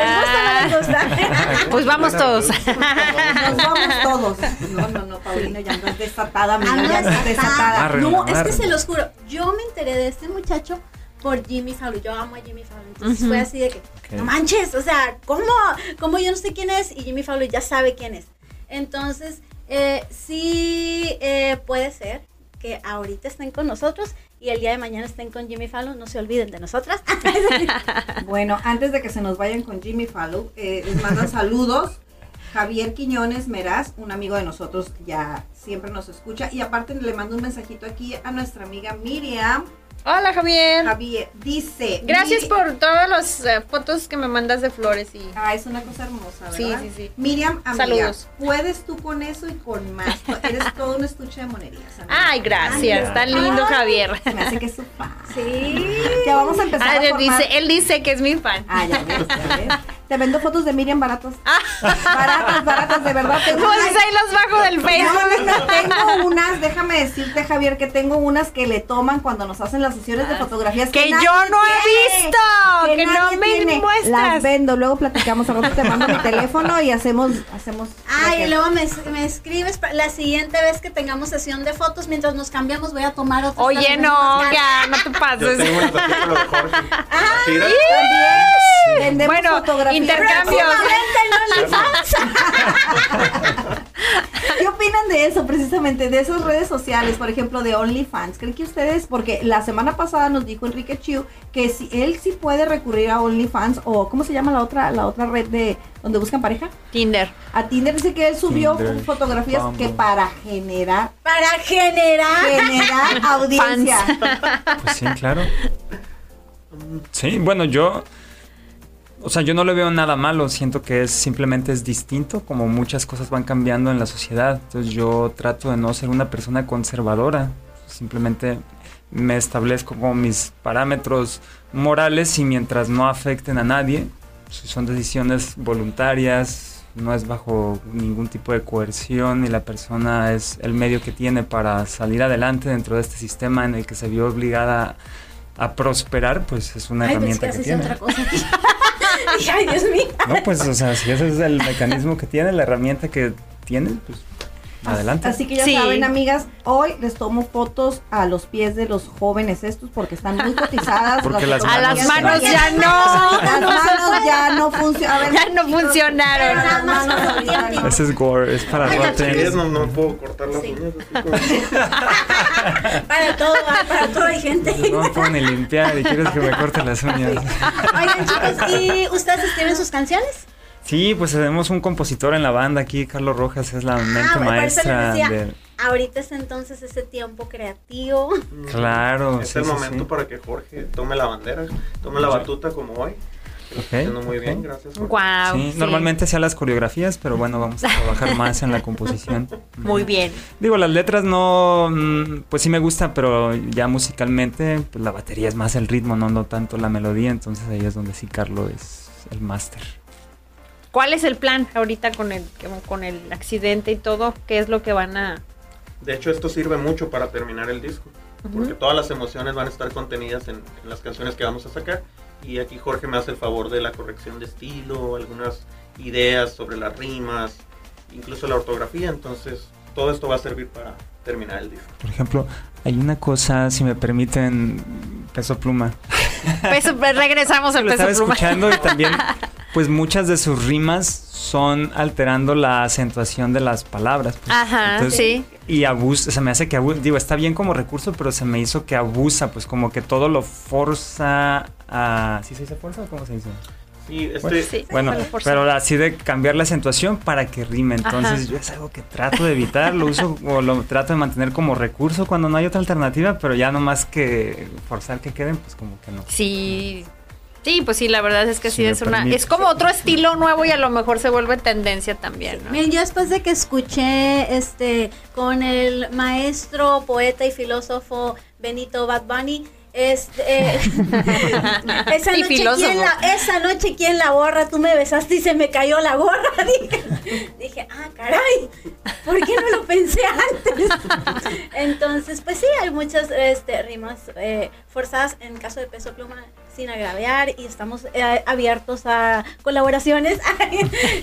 ¿Les gusta o no les gusta? <laughs> Pues vamos todos. Nos vamos todos. No, no, no, Paulina, ya andas desatada, amiga, ya andas desatada. Amárrenlo, No, es que se los juro, yo me enteré de este muchacho por Jimmy Fallon. Yo amo a Jimmy Fallon. Entonces fue así de que, no manches, o sea, ¿cómo? ¿Cómo yo no sé quién es? Y Jimmy Fallon ya sabe quién es. Entonces, eh, sí eh, puede ser que ahorita estén con nosotros y el día de mañana estén con Jimmy Fallon. No se olviden de nosotras. <laughs> Bueno, antes de que se nos vayan con Jimmy Fallow, eh, les mandan saludos. Javier Quiñones Meraz, un amigo de nosotros, ya siempre nos escucha. Y aparte le mando un mensajito aquí a nuestra amiga Miriam. Hola, Javier. Javier dice... Gracias por todas las eh, fotos que me mandas de flores y Ah, es una cosa hermosa, ¿verdad? Sí, sí, sí. Miriam, amiga, Saludos. puedes tú con eso y con más. <laughs> Eres todo un estuche de monerías. amiga. Ay, gracias. Ay, Tan lindo, ay, Javier. Se me hace que es su fan. sí. Ya vamos a empezar Ah, a él formar... dice, él dice que es mi fan. Ah, ya ves, ya ves. Te vendo fotos de Miriam baratos. Baratas, baratas, de verdad. <laughs> Tengo Pues unas- ahí los bajo del No, Facebook. no, no, tengo unas, déjame decirte, Javier, que tengo unas que le toman cuando nos hacen las sesiones de fotografías. Que yo no he visto, que no nadie me tiene. muestras. Las vendo, luego platicamos, a rato te mando mi teléfono y hacemos, hacemos. Ay, y que- luego me, me escribes la siguiente vez que tengamos sesión de fotos, mientras nos cambiamos voy a tomar otra. Oye, no, ya, no te Yo pases. tengo con lo de Jorge. <laughs> También vendemos Bueno, fotografías. Intercambio. ¿Qué opinan de eso precisamente, de esas redes sociales, por ejemplo, de OnlyFans? ¿Creen que ustedes, porque la semana pasada nos dijo Enrique Chiu que si él sí puede recurrir a OnlyFans o ¿cómo se llama la otra la otra red de donde buscan pareja? Tinder. A Tinder dice que él subió Tinder, fotografías Bumble. que para generar Para generar. generar audiencia. Pues sí, claro. Sí, bueno, yo. O sea, yo no le veo nada malo. Siento que es simplemente es distinto, como muchas cosas van cambiando en la sociedad. Entonces yo trato de no ser una persona conservadora. Simplemente me establezco como mis parámetros morales y mientras no afecten a nadie, si son decisiones voluntarias, no es bajo ningún tipo de coerción y la persona es el medio que tiene para salir adelante dentro de este sistema en el que se vio obligada a prosperar, pues es una Ay, pues herramienta que tiene. otra cosa. <laughs> <laughs> Ay, Dios mío. No, pues, o sea, si ese es el mecanismo que tiene, la herramienta que tiene, pues adelante. Así que ya Sí. saben, amigas, hoy les tomo fotos a los pies de los jóvenes estos porque están muy cotizadas. <laughs> Porque las A las manos ya- no. Las manos ya no funcionan. <laughs> Ya no funcionaron. Las manos olvídalo. Ese es gore, es para quieres, no, no puedo cortar las Sí. uñas. así <laughs> como- Para todo, para todo hay gente. No me puedo ni limpiar y quieres que me corte las uñas. Oigan, chicos, ¿y ustedes escriben sus canciones? Sí, pues tenemos un compositor en la banda aquí, Carlos Rojas, es la mente Ah, eso les maestra decía, del... ahorita es entonces ese tiempo creativo. Claro, Es sí, el sí, momento sí. para que Jorge tome la bandera, tome la batuta como hoy. Lo está Ok, haciendo muy bien, gracias. Wow. Sí, normalmente hacía las coreografías, pero bueno, vamos a <laughs> trabajar más en la composición. Muy bien. Digo, las letras no, mm, pues sí me gusta, pero ya musicalmente, pues la batería es más el ritmo, no, no tanto la melodía, entonces ahí es donde sí Carlos es el máster. ¿Cuál es el plan ahorita con el, con el accidente y todo? ¿Qué es lo que van a...? De hecho, esto sirve mucho para terminar el disco, porque todas las emociones van a estar contenidas en, en las canciones que vamos a sacar. Y aquí Jorge me hace el favor de la corrección de estilo, algunas ideas sobre las rimas, incluso la ortografía. Entonces, todo esto va a servir para terminar el disco. Por ejemplo, hay una cosa, si me permiten, peso pluma. Peso, pues, regresamos al Lo peso estaba pluma. escuchando y también, <laughs> pues muchas de sus rimas son alterando la acentuación de las palabras. pues. Ajá, Entonces, sí. Y abusa, se me hace que abusa, digo, está bien como recurso, pero se me hizo que abusa, pues como que todo lo forza a... ¿Sí se dice forza o cómo se dice? Sí, este, Bueno, Sí, Bueno, pero así de cambiar la acentuación para que rime. Entonces, Ajá. yo es algo que trato de evitar, lo uso o lo trato de mantener como recurso cuando no hay otra alternativa, pero ya no más que forzar que queden, pues como que no. Sí. Sí, pues sí, la verdad es que sí es una permite. es como otro estilo nuevo y a lo mejor se vuelve tendencia también, ¿no? Miren, yo después de que escuché este con el maestro, poeta y filósofo Benito Bad Bunny, Este, eh, <laughs> esa, noche. ¿quién la, esa noche, ¿quién la borra? Tú me besaste y se me cayó la gorra. <laughs> Dije, dije, ah, caray, ¿por qué no lo pensé antes? <laughs> Entonces, pues sí, hay muchas este, rimas eh, forzadas en caso de peso pluma sin agraviar y estamos eh, abiertos a colaboraciones.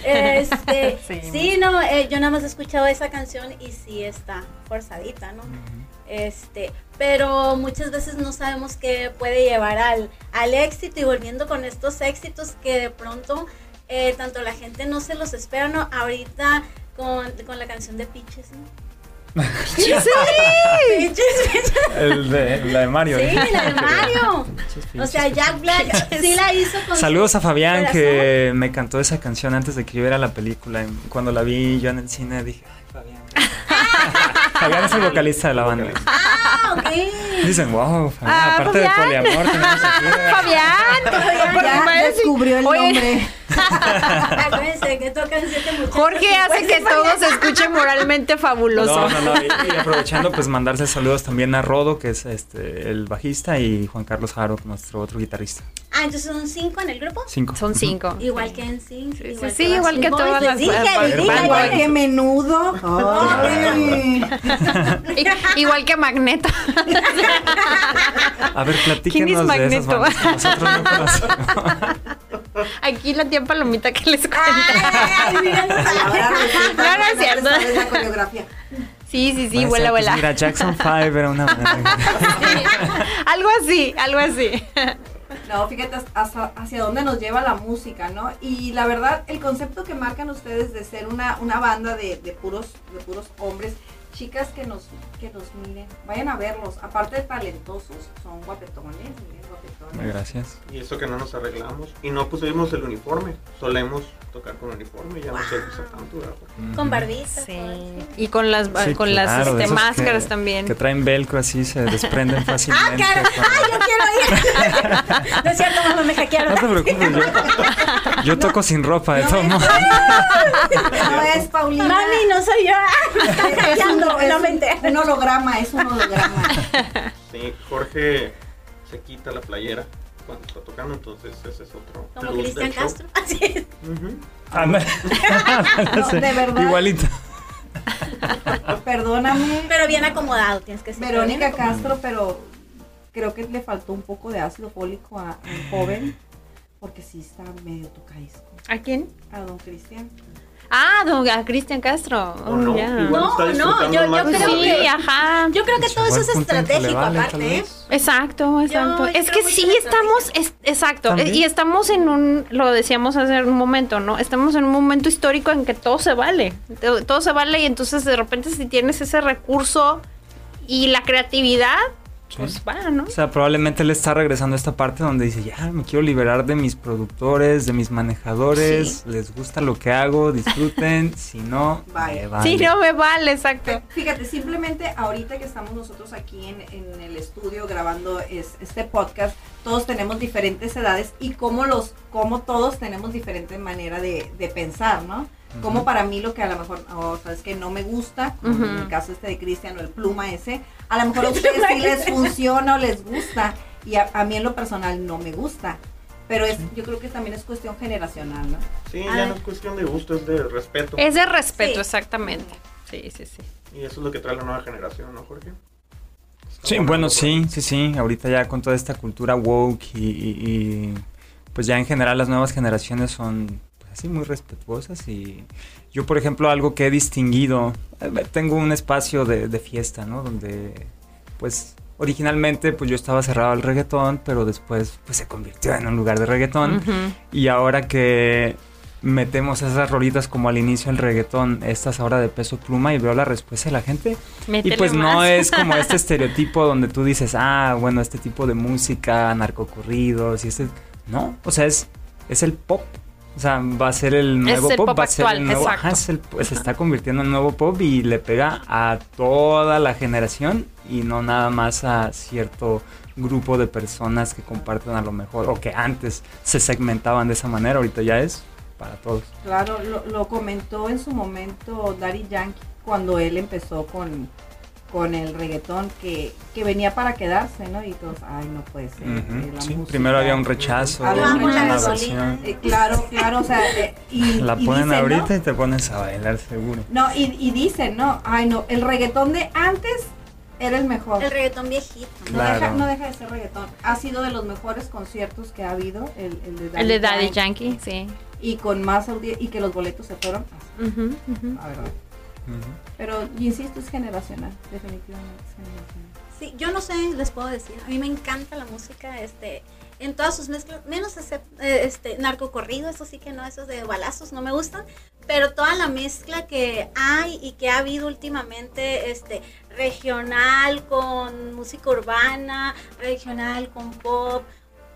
este, Sí. sí. no, eh, yo nada más he escuchado esa canción y sí está forzadita, ¿no? Este, pero muchas veces no sabemos qué puede llevar al, al éxito y volviendo con estos éxitos que de pronto eh, tanto la gente no se los espera, ¿no? Ahorita con, con la canción de Pitches, ¿no? <laughs> Sí. El de, la de Mario. Sí, ¿eh? la de Mario. O sea, Jack Black sí la hizo con Saludos a Fabián corazón. que me cantó esa canción antes de que yo viera la película. Cuando la vi yo en el cine dije, ay, Fabián. Fabián es el vocalista de la banda. Ah, ok. Dicen, wow, Fabián, Ah, aparte de Fabián. poliamor tenemos aquí. <laughs> Fabián. Parece- descubrió el Oye, nombre. <laughs> Acuérdense que tocan siete muchachos. Jorge hace Pues, que todo se escuche moralmente fabuloso. No, no, no. Y, y aprovechando, pues mandarse saludos también a Rodo, que es este el bajista, y Juan Carlos Jaro, nuestro otro guitarrista. Ah, entonces son cinco en el grupo. Cinco. Son cinco. Igual que en Sync. Sí, igual sí, que igual que todas las- Igual que menudo. <laughs> Igual que Magneto. A ver, ¿Quién platíquenos es de esas nosotros no. <laughs> Aquí la tía Palomita que les cuenta. Ay, mira, no <laughs> No, es cierto. sabes la coreografía. Sí, sí, sí, vuela, pues, vuela. Mira, Jackson 5 era una. Algo así, algo así. No, fíjate hacia dónde nos lleva la música, ¿no? Y la verdad, el concepto que marcan ustedes de ser una, una banda de, de puros, de puros hombres, chicas que nos, que nos miren, vayan a verlos. Aparte de talentosos, son guapetones, miren, guapetones. Gracias. Y eso que no nos arreglamos. Y no pusimos el uniforme. Solemos tocar con uniforme. Ya no se usa tanto, ¿verdad? Con barbita. Sí. todo. Y con las, Sí, con las claro, este, máscaras que- también. Que traen velcro así, se desprenden <laughs> Ah, fácilmente. cara. cuando- Ay, yo quiero ir. <laughs> No es cierto, mamá, me hackearon. No te preocupes, yo, <laughs> yo toco sin ropa, de todos modos. No es Paulina. Mami, no soy yo. Me están Es hackeando, <laughs> es no un- me entero. un holograma, es un holograma. <laughs> Sí, Jorge se quita la playera cuando está tocando, entonces ese es otro. Como Cristian. Castro. Así es. Ujú. Ándale. No, <laughs> de verdad. Igualito. Perdóname, Pero bien acomodado, tienes que decir. Verónica. Castro, pero creo que le faltó un poco de ácido fólico a, a un joven, porque sí está medio tocadisco. ¿A quién? A don Cristian. Ah, don a Cristian Castro. ¿O no? ya. Igual No, no, yo- creo Sí, vida. ajá. Yo creo que todo eso es estratégico, vale, aparte. ¿eh? Exacto, exacto. yo es que sí estamos, es- exacto, También. y estamos en un, lo decíamos hace un momento, ¿no? Estamos en un momento histórico en que todo se vale, todo, todo se vale y entonces de repente si tienes ese recurso y la creatividad, pues va, ¿no? O sea, probablemente él está regresando a esta parte donde dice, ya, me quiero liberar de mis productores, de mis manejadores, les gusta lo que hago, disfruten, <laughs> si no, me vale. Sí, no me vale, exacto. Fíjate, simplemente ahorita que estamos nosotros aquí en, en el estudio grabando es- este podcast, todos tenemos diferentes edades y como los, como todos tenemos diferente manera de, de pensar, ¿no? Como para mí lo que a lo mejor, oh, sabes que no me gusta, como en el caso este de Cristian o el pluma ese, a lo mejor a <laughs> ustedes sí les funciona o les gusta y a, a mí en lo personal no me gusta. Pero es, yo creo que también es cuestión generacional, ¿no? Sí, Ah. ya no es cuestión de gusto, es de respeto. Es de respeto, Sí. exactamente. Sí, sí, sí. Y eso es lo que trae la nueva generación, ¿no, Jorge? Sí, bueno, sí, sí, sí. Ahorita ya con toda esta cultura woke y, y- y, pues ya en general las nuevas generaciones son así muy respetuosas y yo, por ejemplo, algo que he distinguido, tengo un espacio de, de fiesta, ¿no? Donde pues originalmente pues yo estaba cerrado al reggaetón, pero después pues se convirtió en un lugar de reggaetón y ahora que metemos esas rolitas como al inicio del reggaetón, estas ahora de peso pluma y veo la respuesta de la gente, y pues no es como este <laughs> estereotipo donde tú dices, ah, bueno, este tipo de música, narcocorridos y este... No, o sea, es, es el pop. O sea, va a ser el nuevo el pop, pop va a ser actual, el nuevo... exacto. ajá, es el- pues se está convirtiendo en nuevo pop y le pega a toda la generación y no nada más a cierto grupo de personas que comparten a lo mejor o que antes se segmentaban de esa manera, ahorita ya es para todos. Claro, lo, lo comentó en su momento Daddy Yankee cuando él empezó con, con el reggaetón que, que venía para quedarse, ¿no? Y todos, ay, no puede ser. eh, la sí, música". primero había un rechazo, Había un rechazo. Eh, claro, claro, o sea, eh, y, <laughs> La y ponen ¿no? ahorita y te pones a bailar seguro. No, y, y dicen, no, ay, no, el reggaetón de antes era el mejor. El reggaetón viejito. No, Claro. deja, no deja de ser reggaetón. Ha sido de los mejores conciertos que ha habido, el, el de Daddy, El de Daddy Yankee. Yankee, sí. Y con más audiencia, y que los boletos se fueron, Ujú, ujú. la Pero, insisto, es generacional, definitivamente es generacional. Sí, yo no sé, les puedo decir. A mí me encanta la música, este, en todas sus mezclas, menos ese, eh, este, narcocorrido, eso sí que no, esos de balazos no me gustan, pero toda la mezcla que hay y que ha habido últimamente, este, regional con música urbana, regional con pop,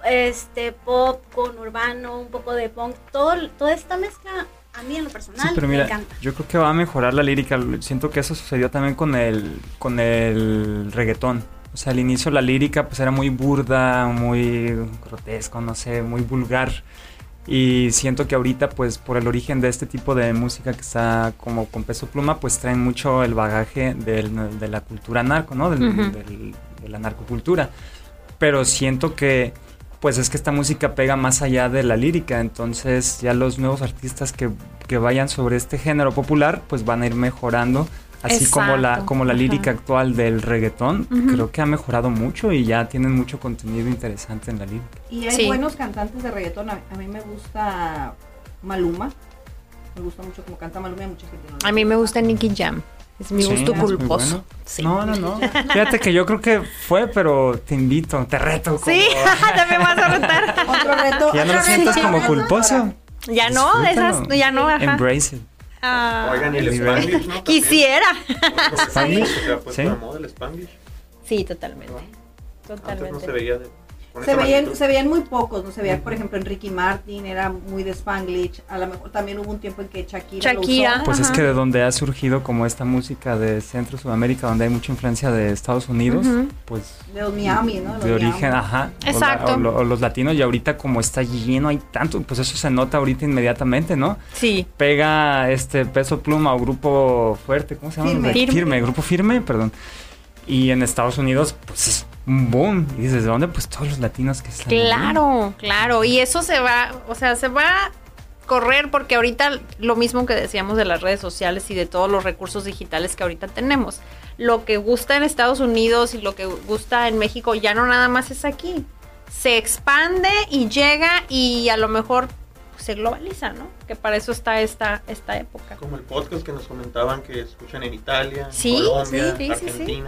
este, pop con urbano, un poco de punk, todo, toda esta mezcla a mí en lo personal Sí, pero me mira, encanta. yo creo que va a mejorar la lírica. Siento que eso sucedió también con el, con el reggaetón. O sea, al inicio la lírica pues era muy burda, muy grotesco, no sé, muy vulgar. Y siento que ahorita pues por el origen de este tipo de música que está como con peso pluma pues traen mucho el bagaje del- de la cultura narco, ¿no? Del- Ujú. del- de la narcocultura. Pero siento que pues es que esta música pega más allá de la lírica, entonces ya los nuevos artistas que, que vayan sobre este género popular, pues van a ir mejorando, así como la, como la ajá. lírica actual del reggaetón, creo que ha mejorado mucho y ya tienen mucho contenido interesante en la lírica. Y hay Sí. buenos cantantes de reggaetón. A, a mí me gusta Maluma. Me gusta mucho como canta Maluma y a mucha gente no A mí me gusta Nicky Jam. Es mi Sí, gusto culposo. bueno. Sí. No, no, no. Fíjate que yo creo que fue, pero te invito, te reto. como- Sí, también <laughs> vas a retar. <laughs> Otro reto. Ya no lo sientas como culposo. Ya no, esas, ya no, ajá. Embrace it. Ah, Oigan, y el Spanglish, ¿no? <laughs> También. quisiera. Ha puesto Sí. Sí, totalmente. Antes no Totalmente. se veía de, con Se veían, se veían muy pocos, ¿no? Se veía, por ejemplo, en Ricky Martin, era muy de Spanglish. A lo mejor también hubo un tiempo en que Shakira. lo Shakira. usó. Pues es que de donde ha surgido como esta música de Centro Sudamérica, donde hay mucha influencia de Estados Unidos, pues De los Miami, ¿no? Los de origen, Miami. ajá. o la- Exacto. O, lo- o los latinos, y ahorita como está lleno, hay tanto, pues eso se nota ahorita inmediatamente, ¿no? Sí. Pega este peso pluma o grupo fuerte, ¿cómo se llama? Firme. De- Firme. grupo firme, perdón. Y en Estados Unidos, pues es un boom. Y dices, ¿de dónde? Pues todos los latinos que están. ahí. Claro, claro. Y eso se va, o sea, se va a correr porque ahorita lo mismo que decíamos de las redes sociales y de todos los recursos digitales que ahorita tenemos. Lo que gusta en Estados Unidos y lo que gusta en México ya no nada más es aquí. Se expande y llega y a lo mejor se globaliza, ¿no? Que para eso está esta, esta época. Como el podcast que nos comentaban que escuchan en Italia, en Sí, Colombia, sí, sí, sí, sí.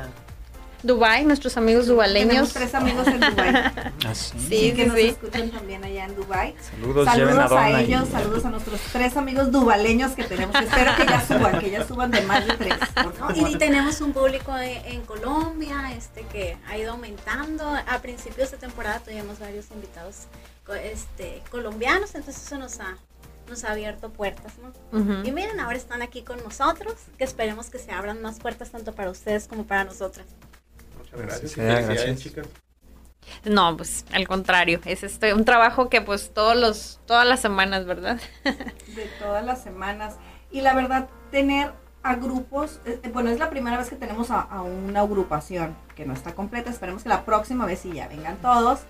Dubai, nuestros amigos Tenemos dubaleños. tres amigos en Dubai. <laughs> Ah, sí. Sí, que sí, nos sí. escuchan también allá en Dubai. Saludos, a y- ellos, saludos a nuestros tres amigos dubaleños que tenemos. Espero que ya suban, que ya suban de más de tres. por ¿no? favor. Y, y tenemos un público en, en Colombia este que ha ido aumentando. A principios de temporada tuvimos varios invitados co- este, colombianos, entonces eso nos ha, nos ha abierto puertas. ¿no? Y miren, ahora están aquí con nosotros, que esperemos que se abran más puertas tanto para ustedes como para nosotras. Gracias. Sí, gracias. chicas. No, pues al contrario, es este un trabajo que pues todos los todas las semanas, ¿verdad? <laughs> de todas las semanas. Y la verdad, tener a grupos, eh, bueno, es la primera vez que tenemos a, a una agrupación que no está completa. Esperemos que la próxima vez sí ya vengan todos.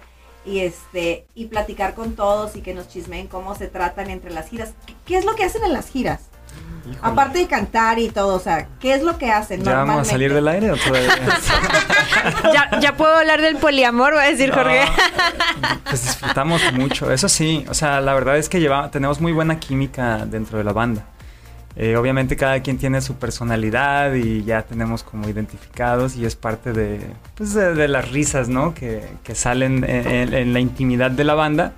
Y este, y platicar con todos y que nos chismeen cómo se tratan entre las giras. ¿Qué, qué es lo que hacen en las giras? Híjole. Aparte de cantar y todo, o sea, ¿qué es lo que hacen ¿Ya vamos a normalmente? salir del aire o todavía? <laughs> ya, ya puedo hablar del poliamor, va a decir No, Jorge. Pues disfrutamos mucho, eso sí, o sea, la verdad es que lleva, tenemos muy buena química dentro de la banda. Eh, obviamente cada quien tiene su personalidad y ya tenemos como identificados y es parte de, pues de, de las risas, ¿no? Que, que salen en, en- en la intimidad de la banda.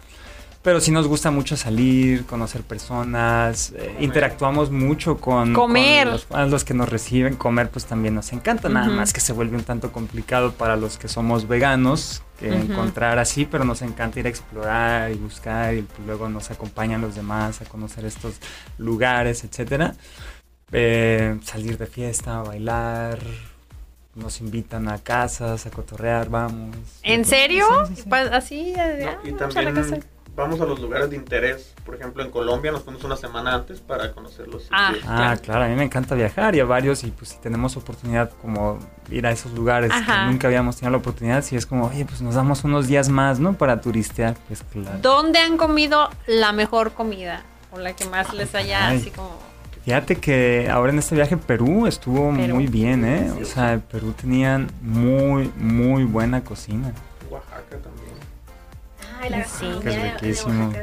Pero sí nos gusta mucho salir, conocer personas, eh, interactuamos mucho con, Comer. con los fans, los que nos reciben. Comer pues también nos encanta, nada más que se vuelve un tanto complicado para los que somos veganos que encontrar así, pero nos encanta ir a explorar y buscar y luego nos acompañan los demás a conocer estos lugares, etcétera. Eh, salir de fiesta, bailar, nos invitan a casas, a cotorrear, vamos. ¿En serio? Sí, sí, sí. Pa- Así, No, y vamos a la casa. también vamos a los lugares de interés. Por ejemplo, en Colombia nos fuimos una semana antes para conocer los Ah. sitios. Ah, Claro. a mí me encanta viajar y a varios y pues si tenemos oportunidad como ir a esos lugares Ajá. que nunca habíamos tenido la oportunidad, si es como, oye, pues nos damos unos días más, ¿no? Para turistear, pues claro. ¿Dónde han comido la mejor comida? O la que más les haya Ay. así como... Fíjate que ahora en este viaje Perú estuvo Perú. muy bien, ¿eh? Sí. O sea, en Perú tenían muy, muy buena cocina. Oaxaca también. Ay, la Sí. comida Que es de- de riquísimo.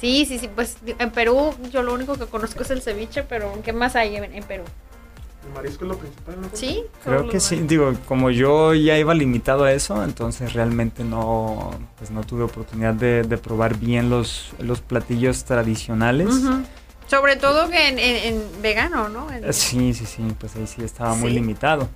Sí, sí, sí, pues en Perú yo lo único que conozco es el ceviche, pero ¿qué más hay en, en Perú? El marisco es lo principal, ¿no? ¿Sí? Creo que sí, digo, como yo ya iba limitado a eso, entonces realmente no, pues no tuve oportunidad de, de probar bien los, los platillos tradicionales. Sobre todo que en, en- en vegano, ¿no? En- Sí, sí, sí, pues ahí sí estaba muy Sí. limitado.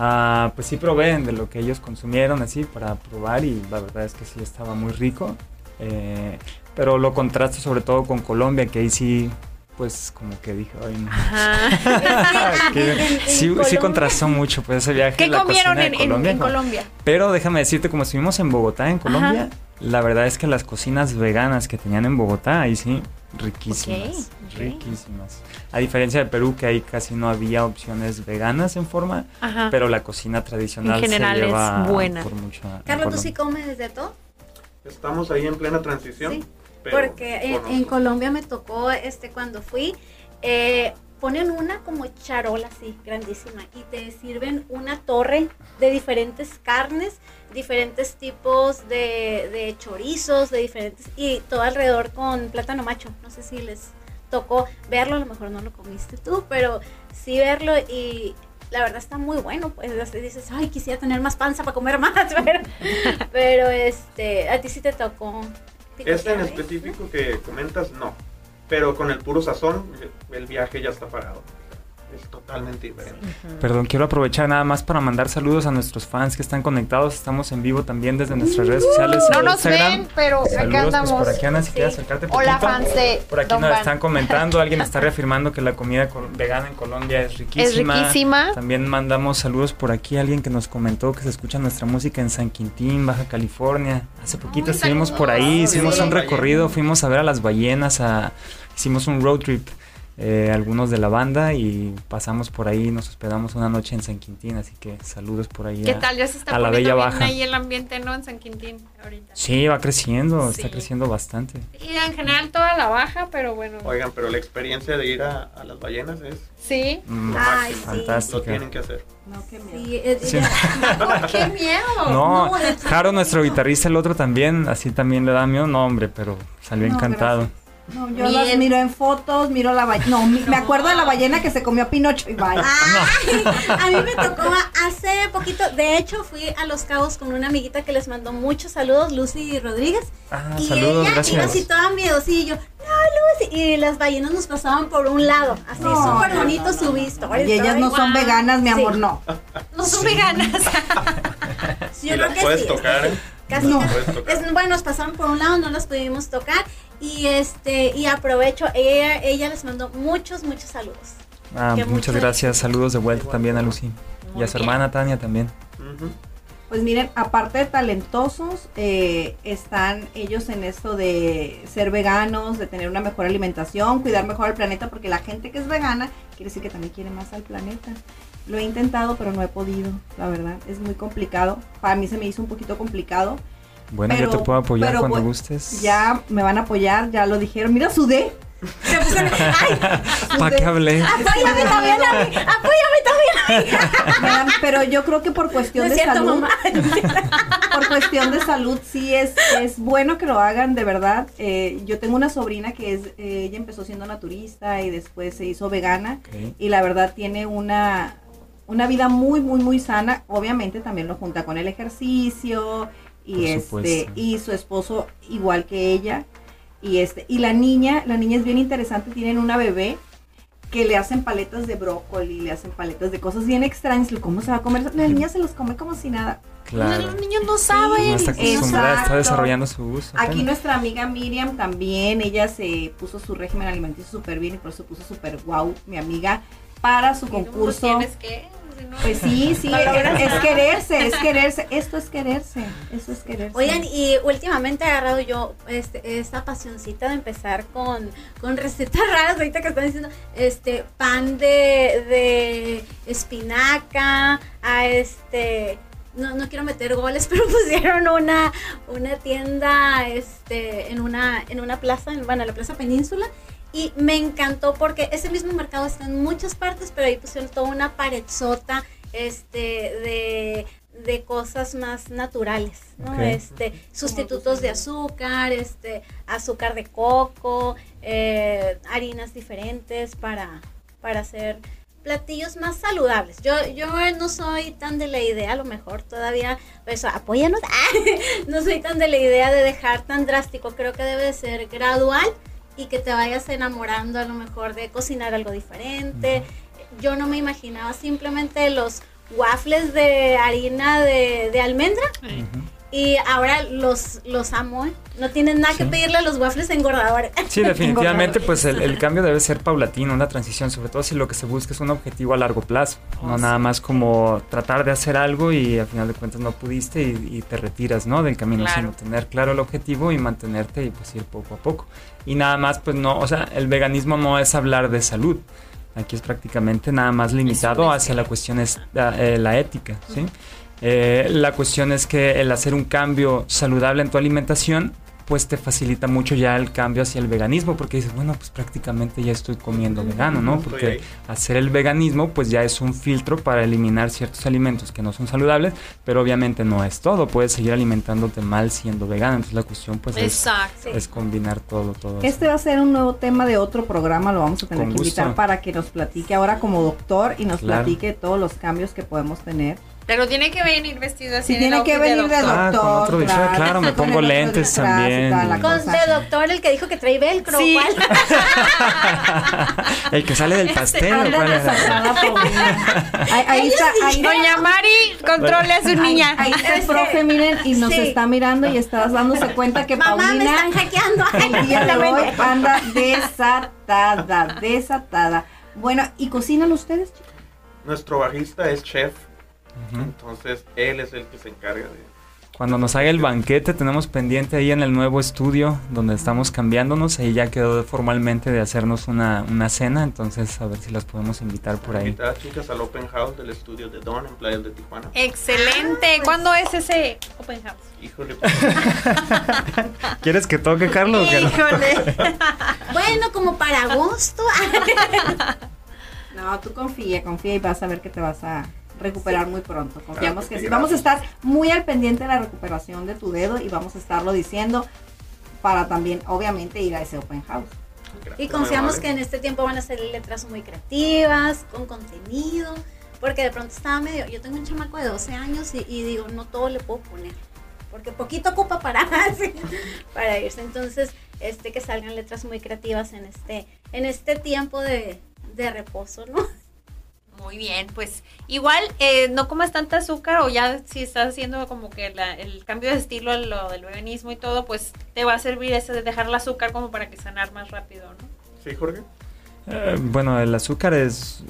Ah, pues sí probé de lo que ellos consumieron así para probar y la verdad es que sí estaba muy rico. Eh, pero lo contrasto sobre todo con Colombia, que ahí sí, pues como que dije, ay no. Ajá. <laughs> Que sí, contrastó mucho pues ese viaje. ¿Qué la comieron en, Colombia? Pero déjame decirte, como estuvimos en Bogotá, en Colombia, la verdad es que las cocinas veganas que tenían en Bogotá, ahí sí, riquísimas. Riquísimas. A diferencia de Perú, que ahí casi no había opciones veganas en forma, Ajá. pero la cocina tradicional En general se es lleva buena. por mucho. Carlos, ¿tú Colombia. sí comes de todo? Estamos ahí en plena transición. Sí, Porque en Colombia me tocó, este, cuando fui, eh, ponen una como charola así, grandísima, y te sirven una torre de diferentes carnes, diferentes tipos de, de chorizos, de diferentes, y todo alrededor con plátano macho. No sé si les tocó verlo, a lo mejor no lo comiste tú, pero sí verlo y la verdad está muy bueno, pues dices, ay, quisiera tener más panza para comer más, <laughs> pero, pero este, a ti sí te tocó. Este en específico que comentas, no. Pero con el puro sazón, el viaje ya está parado. Es totalmente diferente. Perdón, quiero aprovechar nada más para mandar saludos a nuestros fans que están conectados. Estamos en vivo también desde nuestras redes sociales. No nos Instagram. ven, pero acá Saludos, pues andamos. por aquí Ana, si Sí. quieres acercarte Hola, poquito. fans de Por aquí Don nos Van. están comentando, alguien está <laughs> reafirmando que la comida vegana en Colombia es riquísima. Es riquísima. También mandamos saludos por aquí, alguien que nos comentó que se escucha nuestra música en San Quintín, Baja California. Hace poquito Ay, estuvimos por ahí, hicimos Sí. un recorrido, fuimos a ver a las ballenas, a- hicimos un road trip. Eh, algunos de la banda y pasamos por ahí, nos hospedamos una noche en San Quintín, así que saludos por ahí. ¿Qué a- tal? Ya se está a la poniendo Bella bien Baja. ahí el ambiente, ¿no? En San Quintín ahorita. Sí, va creciendo, Sí. está creciendo bastante. Y en general toda la baja, pero bueno. Oigan, pero la experiencia de ir a, a las ballenas es Sí. Mm, Ay, sí. Lo Fantástica. tienen que hacer. No, qué miedo. Sí, es- Sí. ya- <laughs> ¡Qué miedo! No, No, Jaro, nuestro guitarrista, el otro también, así también le da miedo, no hombre, pero salió No, encantado. No, yo Bien. las miro en fotos, miro la ballena. No, mi- me acuerdo de la ballena que se comió a Pinocho y vaya. Ay, <laughs> a mí me tocó hace poquito, de hecho fui a Los Cabos con una amiguita que les mandó muchos saludos, Lucy Rodríguez. Ah, y saludos, ella iba así toda miedosillo, y yo, no Lucy, y las ballenas nos pasaban por un lado, así No, súper no, bonito no, su no, vista. Y ellas no son Wow. veganas, mi amor, Sí. no. No son veganas. <laughs> Yo Y creo las que puedes sí. tocar. Casi No. Es- bueno, nos pasaron por un lado, no las pudimos tocar. Y este, y aprovecho, ella, ella les mandó muchos, muchos saludos. Ah, muchas mucho gracias, saludos de vuelta también a Lucy. Muy Y a su bien. hermana Tania también. Pues miren, aparte de talentosos, eh, están ellos en esto de ser veganos, de tener una mejor alimentación, cuidar mejor al planeta, porque la gente que es vegana quiere decir que también quiere más al planeta. Lo he intentado, pero no he podido, la verdad. Es muy complicado. Para mí se me hizo un poquito complicado. Bueno, Pero- yo te puedo apoyar cuando gustes. Ya me van a apoyar, ya lo dijeron. Mira, sudé. Se pusieron- ¡Ay! ¿Para qué hablé? Apóyame también a mí, apóyame también a mí. Vean, Pero yo creo que por cuestión es de cierto, salud, mamá. <laughs> por cuestión de salud sí es, es bueno que lo hagan de verdad. Eh, yo tengo una sobrina que es, eh, ella empezó siendo naturista y después se hizo vegana y la verdad tiene una, una vida muy, muy, muy sana. Obviamente también lo junta con el ejercicio y este y su esposo igual que ella y este y la niña, la niña es bien interesante, tienen una bebé que le hacen paletas de brócoli, le hacen paletas de cosas bien extrañas, ¿cómo se va a comer? La niña se los come como si nada. Claro. Los niños no No saben. está acostumbrada, está desarrollando su gusto. Aquí nuestra amiga Miriam también, ella se puso su régimen alimenticio súper bien y por eso puso súper guau, mi amiga, para su concurso. tienes no. Pues sí, sí, es, quererse, es <laughs> quererse. Esto es quererse, eso es quererse. Oigan, y últimamente he agarrado yo este, esta pasioncita de empezar con, con recetas <laughs> raras, ahorita que están diciendo, este, pan de, de espinaca, a este, no, no quiero meter goles, <laughs> pero pusieron una, una tienda este, en, una, en una plaza, en, bueno, la Plaza Península, y me encantó porque ese mismo mercado está en muchas partes, pero ahí pusieron toda una paredzota este, de, de cosas más naturales, ¿no? Este, sustitutos de azúcar, este, azúcar de coco, eh, harinas diferentes para, para hacer platillos más saludables. Yo, yo no soy tan de la idea, a lo mejor todavía, pues apóyanos, <laughs> no soy tan de la idea de dejar tan drástico, creo que debe de ser gradual y que te vayas enamorando a lo mejor de cocinar algo diferente. Yo no me imaginaba simplemente los waffles de harina de, de almendra y ahora los, los amo. ¿eh? No tienen nada que pedirle a los waffles engordadores. Sí, <laughs> definitivamente, pues el, el cambio debe ser paulatino, una transición, sobre todo si lo que se busca es un objetivo a largo plazo, no nada más como tratar de hacer algo y al final de cuentas no pudiste y, y te retiras, ¿no? Del camino, Claro. sino tener claro el objetivo y mantenerte y pues ir poco a poco. Y nada más, pues no, o sea, el veganismo no es hablar de salud. Aquí es prácticamente nada más limitado hacia la cuestión es la, eh, la ética, ¿sí? Eh, la cuestión es que el hacer un cambio saludable en tu alimentación, pues te facilita mucho ya el cambio hacia el veganismo, porque dices, bueno, pues prácticamente ya estoy comiendo vegano, ¿no? Porque hacer el veganismo, pues ya es un filtro para eliminar ciertos alimentos que no son saludables, pero obviamente no es todo, puedes seguir alimentándote mal siendo vegano, entonces la cuestión pues es, combinar todo, todo. Este va a ser un nuevo tema de otro programa, lo vamos a tener Con que invitar para que nos platique ahora como doctor y nos Claro. platique todos los cambios que podemos tener. Pero tiene que venir vestido así. Sí, tiene que venir de doctor. Ah, con otro claro, me pongo lentes también. Con cosa. de doctor, el que dijo que trae velcro. Sí. ¿cuál? <laughs> el que sale del pastel, desatada, Paulina. <laughs> Ahí, está, ahí, Doña Mari, controle a su niña. ahí está el profe, miren, y nos sí. está mirando y estás dándose cuenta que Mamá, me Paulina están hackeando. el día de hoy anda desatada, desatada. Bueno, ¿y cocinan ustedes? chicos? Nuestro bajista es chef, Entonces él es el que se encarga de... Cuando nos haga el banquete, tenemos pendiente ahí en el nuevo estudio donde estamos cambiándonos. Ahí ya quedó formalmente de hacernos una, una cena. Entonces, a ver si las podemos invitar por ahí. Invitar a chicas al open house del estudio de Don en Playas de Tijuana. Excelente. ¿Cuándo es ese open house? Híjole, pues, <laughs> ¿Quieres que toque, Carlos? que no? Híjole. <laughs> Bueno, como para agosto. <laughs> No, tú confía, confía y vas a ver que te vas a recuperar muy pronto. Confiamos Claro que que sí. Vamos a estar muy al pendiente de la recuperación de tu dedo y vamos a estarlo diciendo para también, obviamente, ir a ese open house. gracias, Y confiamos que en este tiempo van a ser letras muy creativas, con contenido, porque de pronto estaba medio, yo tengo un chamaco de 12 años y, y digo, no todo le puedo poner, porque poquito ocupa para, <laughs> sí, para irse. Entonces, este que salgan letras muy creativas en este, en este tiempo de, de reposo, ¿no? Muy bien, pues igual eh, no comas tanta azúcar o ya si estás haciendo como que la- el cambio de estilo a lo del veganismo y todo, pues te va a servir ese de dejar el azúcar como para que sanar más rápido, ¿no? Sí, Jorge. Eh, bueno, el azúcar es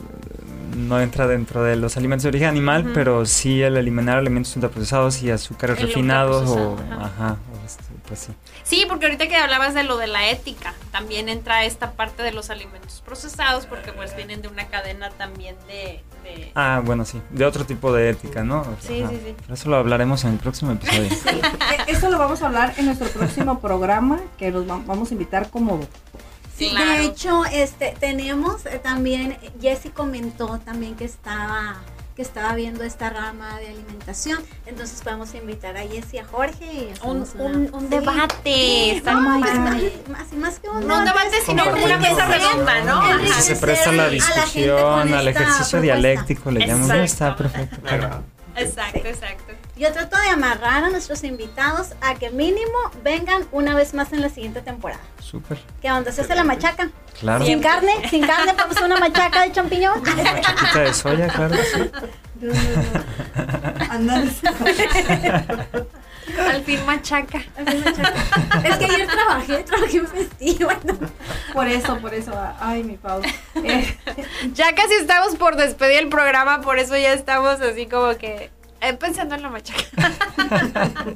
no entra dentro de los alimentos de origen animal, pero sí el eliminar alimentos ultraprocesados y azúcares El refinados o ajá, o este, pues sí. Sí, porque ahorita que hablabas de lo de la ética, también entra esta parte de los alimentos procesados porque pues vienen de una cadena también de... de- Ah, bueno, sí, de otro tipo de ética, ¿no? Sí, sí, sí. Pero eso lo hablaremos en el próximo episodio. Eh, Esto lo vamos a hablar en nuestro próximo programa, que los va- vamos a invitar como Sí, Claro. de hecho, este, tenemos eh, también, Jessy comentó también que estaba, que estaba viendo esta rama de alimentación, entonces podemos invitar a Jessy, a Jorge y Un, una- un, un Sí. debate. está No, muy pues, padre. más, más que un No un debate, sino como una mesa redonda, ¿no? Si Ajá. se presta a la a la discusión, con al ejercicio propuesta. dialéctico, le llamamos. Exacto. Está perfecto. Agrada. Exacto, exacto. Yo trato de amarrar a nuestros invitados a que mínimo vengan una vez más en la siguiente temporada. Súper, Que donde se hace la machaca. claro. Sin carne, sin carne, podemos hacer una machaca de champiñón. Machaquita de soya, claro. sí. Andan- Al fin machaca. Es que ayer trabajé, trabajé en festivo. Por eso, por eso. Ay, mi Pau. Eh, Ya casi estamos por despedir el programa, por eso ya estamos así como que eh, pensando en la machaca. <laughs>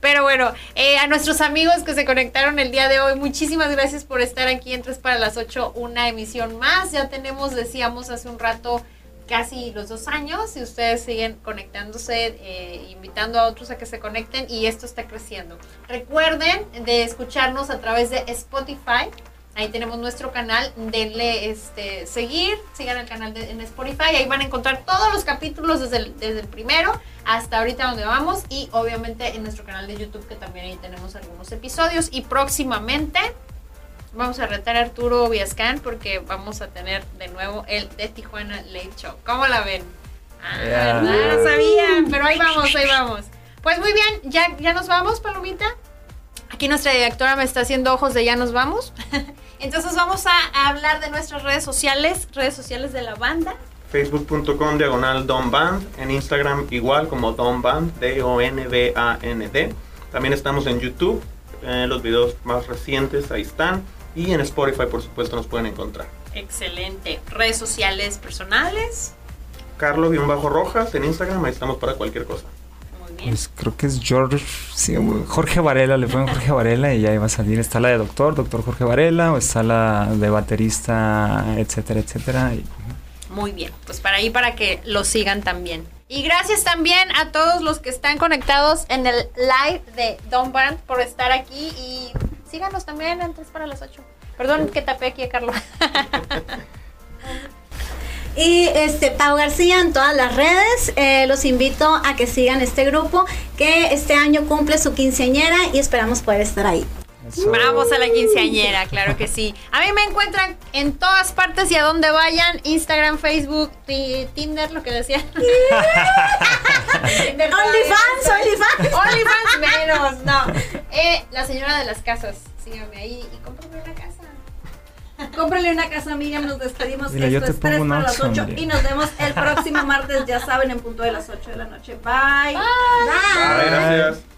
Pero bueno, eh, a nuestros amigos que se conectaron el día de hoy, muchísimas gracias por estar aquí en 3 para las 8, una emisión más. Ya tenemos, decíamos hace un rato, casi los dos años y ustedes siguen conectándose, eh, invitando a otros a que se conecten y esto está creciendo. Recuerden de escucharnos a través de Spotify. Ahí tenemos nuestro canal, denle este seguir, sigan el canal de, en Spotify, ahí van a encontrar todos los capítulos desde el, desde el primero hasta ahorita donde vamos y obviamente en nuestro canal de YouTube que también ahí tenemos algunos episodios y próximamente vamos a retar a Arturo Viascan porque vamos a tener de nuevo el de Tijuana Late Show. ¿Cómo la ven? Ah, Yeah. ¿verdad? No sabían, pero ahí vamos, ahí vamos. Pues muy bien, ya, ya nos vamos, Palomita. Aquí nuestra directora me está haciendo ojos de ya nos vamos. <laughs> Entonces vamos a, hablar de nuestras redes sociales, redes sociales de la banda. Facebook.com diagonal Don Band. En Instagram igual como Don Band, D-O-N-B-A-N-D. También estamos en YouTube. eh, los videos más recientes ahí están. Y en Spotify, por supuesto, nos pueden encontrar. Excelente. Redes sociales personales. Carlos-Rojas en Instagram, ahí estamos para cualquier cosa. Pues creo que es George, sí, Jorge Varela, le ponen Jorge Varela y ya iba a salir. Está la de doctor, doctor Jorge Varela, o está la de baterista, etcétera, etcétera. y- Muy bien, pues para ahí para que lo sigan también. Y gracias también a todos los que están conectados en el live de Don Band por estar aquí y síganos también en 3 para las 8. Perdón que tapé aquí a Carlos. <laughs> <laughs> Y este Pau García en todas las redes. eh, los invito a que sigan este grupo que este año cumple su quinceañera y esperamos poder estar ahí. Eso. Vamos a la quinceañera, claro que sí. A mí me encuentran en todas partes y a donde vayan, Instagram, Facebook, ti- Tinder, lo que decía. <laughs> OnlyFans, OnlyFans. OnlyFans menos, no. Eh, la señora de las casas, síganme ahí y cómprame una casa. Cómprale una casa a Miriam, nos despedimos. Mira, Esto es 3 para las 8 y nos vemos el próximo martes, ya saben, en punto de las 8 de la noche. Bye. Bye. Bye. Bye. Bye. Gracias.